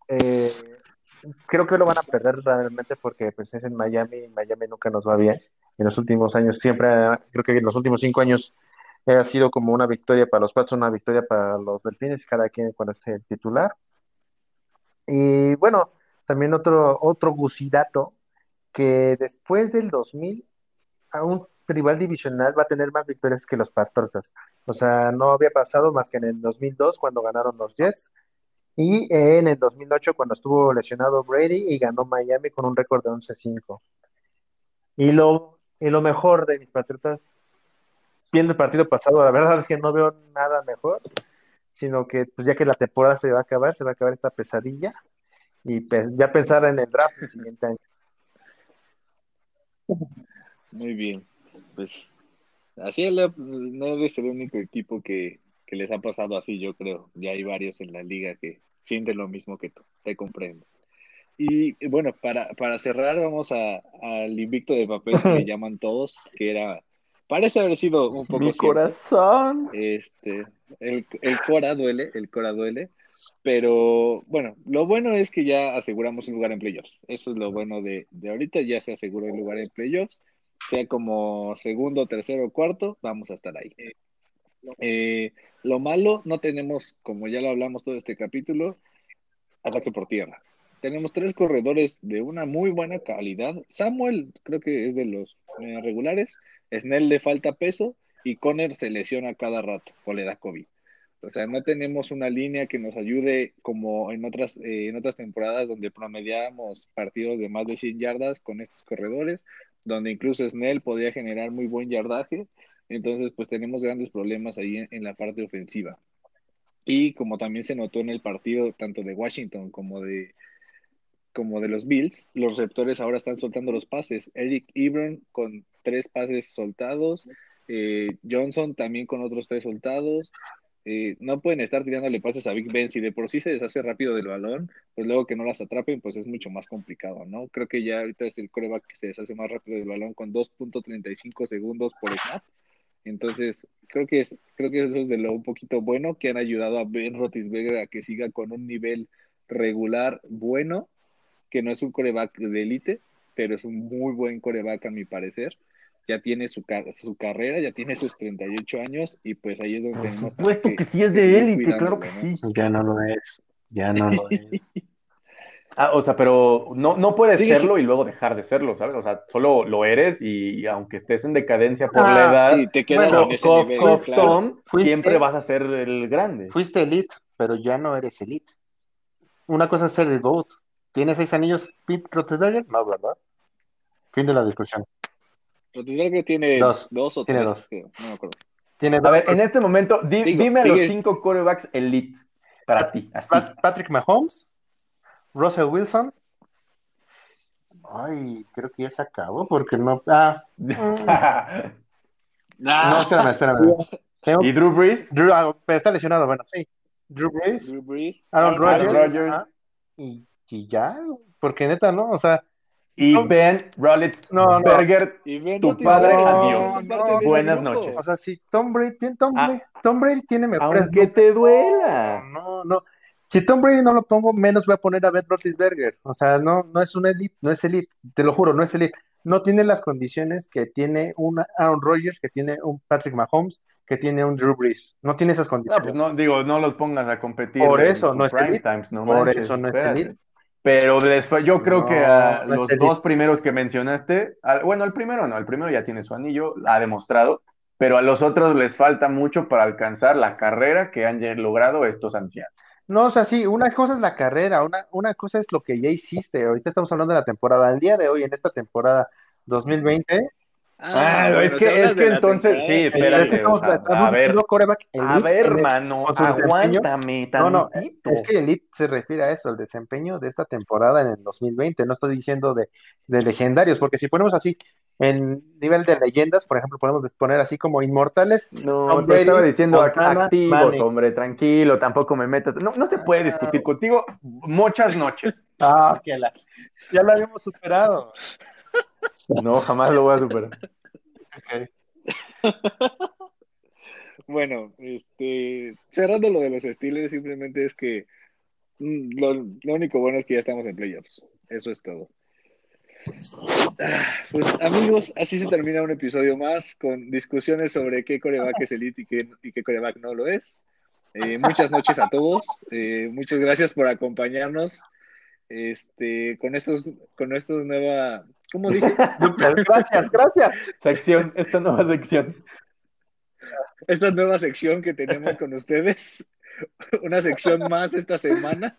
Eh, creo que lo van a perder realmente porque pues, es en Miami y Miami nunca nos va bien. En los últimos años, siempre, creo que en los últimos cinco años ha sido como una victoria para los Pats, una victoria para los Delfines, cada quien cuando es el titular. Y bueno, también otro, otro gusidato, que después del 2000, aún rival divisional va a tener más victorias que los Patriotas. O sea, no había pasado más que en el 2002 cuando ganaron los Jets y en el 2008 cuando estuvo lesionado Brady y ganó Miami con un récord de 11-5. Y lo, y lo mejor de mis Patriotas, viendo el partido pasado, la verdad es que no veo nada mejor, sino que pues ya que la temporada se va a acabar, se va a acabar esta pesadilla y ya pensar en el draft el siguiente año. Muy bien pues así no es el único equipo que, les ha pasado así, yo creo. Ya hay varios en la liga que sienten lo mismo que tú, te comprendo. Y bueno, para, para cerrar, vamos al invicto de papel que *laughs* llaman todos, que era Parece haber sido un poco. Mi corazón. Este, el, el Cora duele, el Cora duele. Pero bueno, lo bueno es que ya aseguramos un lugar en playoffs. Eso es lo bueno de, de ahorita, ya se aseguró el lugar en playoffs. Sea como segundo, tercero o cuarto, vamos a estar ahí. Eh, lo malo, no tenemos, como ya lo hablamos todo este capítulo, ataque por tierra. Tenemos tres corredores de una muy buena calidad. Samuel creo que es de los eh, regulares. Snell le falta peso y Conner se lesiona cada rato o le da COVID. O sea, no tenemos una línea que nos ayude como en otras, eh, en otras temporadas donde promediábamos partidos de más de 100 yardas con estos corredores, donde incluso Snell podía generar muy buen yardaje. Entonces, pues tenemos grandes problemas ahí en, la parte ofensiva. Y como también se notó en el partido tanto de Washington como de, como de los Bills, los receptores ahora están soltando los pases. Eric Ebron con tres pases soltados, eh, Johnson también con otros tres soltados. Eh, no pueden estar tirándole pases a Big Ben. Si de por sí se deshace rápido del balón, pues luego que no las atrapen, pues es mucho más complicado, ¿no? Creo que ya ahorita es el coreback que se deshace más rápido del balón con 2.35 segundos por snap. Entonces, creo que, es, creo que eso es de lo un poquito bueno que han ayudado a Ben Rotisberger a que siga con un nivel regular bueno, que no es un coreback de élite, pero es un muy buen coreback a mi parecer ya tiene su, su carrera, ya tiene sus 38 años y pues ahí es donde tenemos... Puesto que, sí es de élite, claro que sí. Ya no lo es, ya no lo es. *laughs* Ah, o sea, pero no, no puedes serlo y luego dejar de serlo, ¿sabes? O sea, solo lo eres y, aunque estés en decadencia por la ah, edad, sí, te quedas en ese nivel, siempre vas a ser el grande. Fuiste elite, pero ya no eres elite. Una cosa es ser el GOAT. ¿Tiene seis anillos Pete Roethlisberger? No, ¿verdad? Fin de la discusión. Que tiene dos, dos o tiene tres, dos. no me acuerdo. Tiene a ver, en este momento, dime los cinco quarterbacks elite para ti. Así. Patrick Mahomes, Russell Wilson. Ay, creo que ya se acabó porque no. Ah. *laughs* no, espérame, espérame. ¿Y Drew Brees? Drew, ah, está lesionado, bueno, sí. Drew Brees. Drew Brees. Aaron, Rodgers. Ah, y, y, ya, porque neta, ¿no? O sea. Y Ben Roethlisberger, no, tu padre, adiós. Buenas noches. O sea, si Tom Brady, Tom ah. Brady, Tom Brady tiene mejores. Aunque te duela. No, no. Si Tom Brady no lo pongo, menos voy a poner a Ben Roethlisberger. O sea, no, no es un elite, no es elite, te lo juro, no es elite. No tiene las condiciones que tiene un Aaron Rodgers, que tiene un Patrick Mahomes, que tiene un Drew Brees. No tiene esas condiciones. No, pues no, digo, no los pongas a competir. Por eso no es elite. Times, no Por eso no es elite. Pero yo creo que a los dos primeros que mencionaste, bueno, el primero no, el primero ya tiene su anillo, ha demostrado, pero a los otros les falta mucho para alcanzar la carrera que han logrado estos ancianos. No, o sea, sí, una cosa es la carrera, una, una cosa es lo que ya hiciste. Ahorita estamos hablando de la temporada. El día de hoy, en esta temporada 2020. Ah, es que, es que entonces, sí, espérate. a, ver, a ver, hermano, aguántame No, no, es que Elite se refiere a eso, el desempeño de esta temporada en el 2020. No estoy diciendo de, de legendarios, porque si ponemos así, en nivel de leyendas, por ejemplo, podemos poner así como inmortales. No, te estaba diciendo activos, hombre, tranquilo, tampoco me metas. No, no se puede discutir contigo muchas noches. Ah, *laughs* que la... ya lo habíamos superado. No, jamás lo voy a superar. *laughs* bueno, este, cerrando lo de los Steelers, simplemente es que mm, lo, lo único bueno es que ya estamos en playoffs. Eso es todo. Pues amigos, así se termina un episodio más con discusiones sobre qué coreback es elite y qué, y qué coreback no lo es. Eh, muchas noches a todos. Eh, muchas gracias por acompañarnos. Este, con estos, con estos nueva, ¿cómo dije? *laughs* Gracias, gracias. Sección, esta nueva sección. Esta nueva sección que tenemos con ustedes. *laughs* Una sección más esta semana.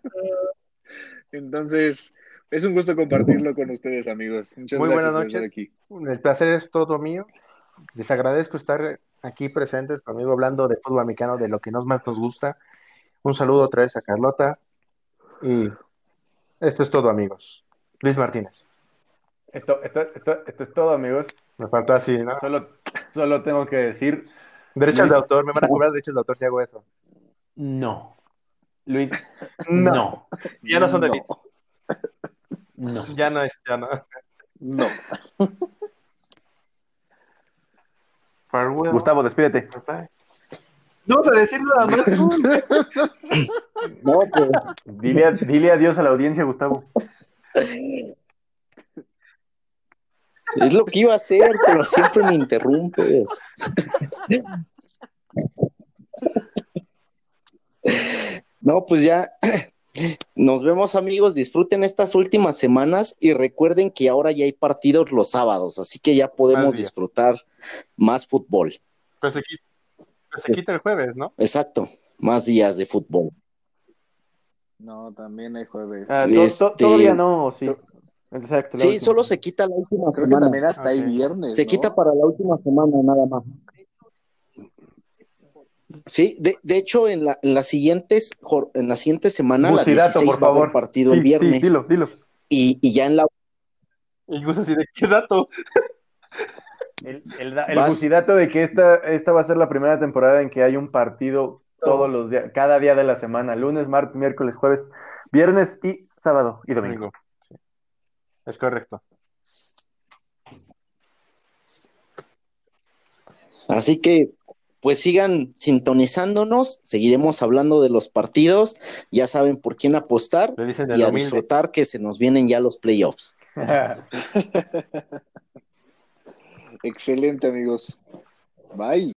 Entonces, es un gusto compartirlo con ustedes, amigos. Muchas Muy gracias buenas noches. aquí. El placer es todo mío. Les agradezco estar aquí presentes conmigo hablando de fútbol americano, de lo que nos más nos gusta. Un saludo otra vez a Carlota. Y esto es todo, amigos. Luis Martínez. Esto, esto, esto, esto es todo, amigos. Me faltó así, ¿no? Solo, solo tengo que decir. Derechos de autor, me van a cobrar derechos de autor si hago eso. No. Luis, no. Ya no son delitos. No. Ya no es, ya no. No. Gustavo, despídete. No vas a decir nada más. *laughs* No, pues. Dile, dile adiós a la audiencia, Gustavo. Es lo que iba a hacer, pero siempre me interrumpes. No, pues ya nos vemos amigos, disfruten estas últimas semanas y recuerden que ahora ya hay partidos los sábados, así que ya podemos disfrutar más fútbol. Pues se, quita, pues se quita el jueves, ¿no? Exacto, más días de fútbol. No, también hay jueves. Ah, Este- Todavía no, sí. Exacto. la Sí, última. solo se quita la última Creo que semana. también hasta hay Ok. viernes. Se ¿no? quita para la última semana nada más. Sí, de, de hecho, en la, en la siguientes, en la siguiente semana, la Bucidato, 16 por va a haber favor. partido Sí, el sí, viernes. dilo, dilo. y, y ya en la Y así de qué dato. El, el, el de que esta, esta va a ser la primera temporada en que hay un partido todos los días, cada día de la semana, lunes, martes, miércoles, jueves, viernes y sábado y domingo. Es correcto. Así que, pues sigan sintonizándonos, seguiremos hablando de los partidos, ya saben por quién apostar y a humilde. disfrutar que se nos vienen ya los playoffs. *laughs* *laughs* Excelente, amigos. Bye.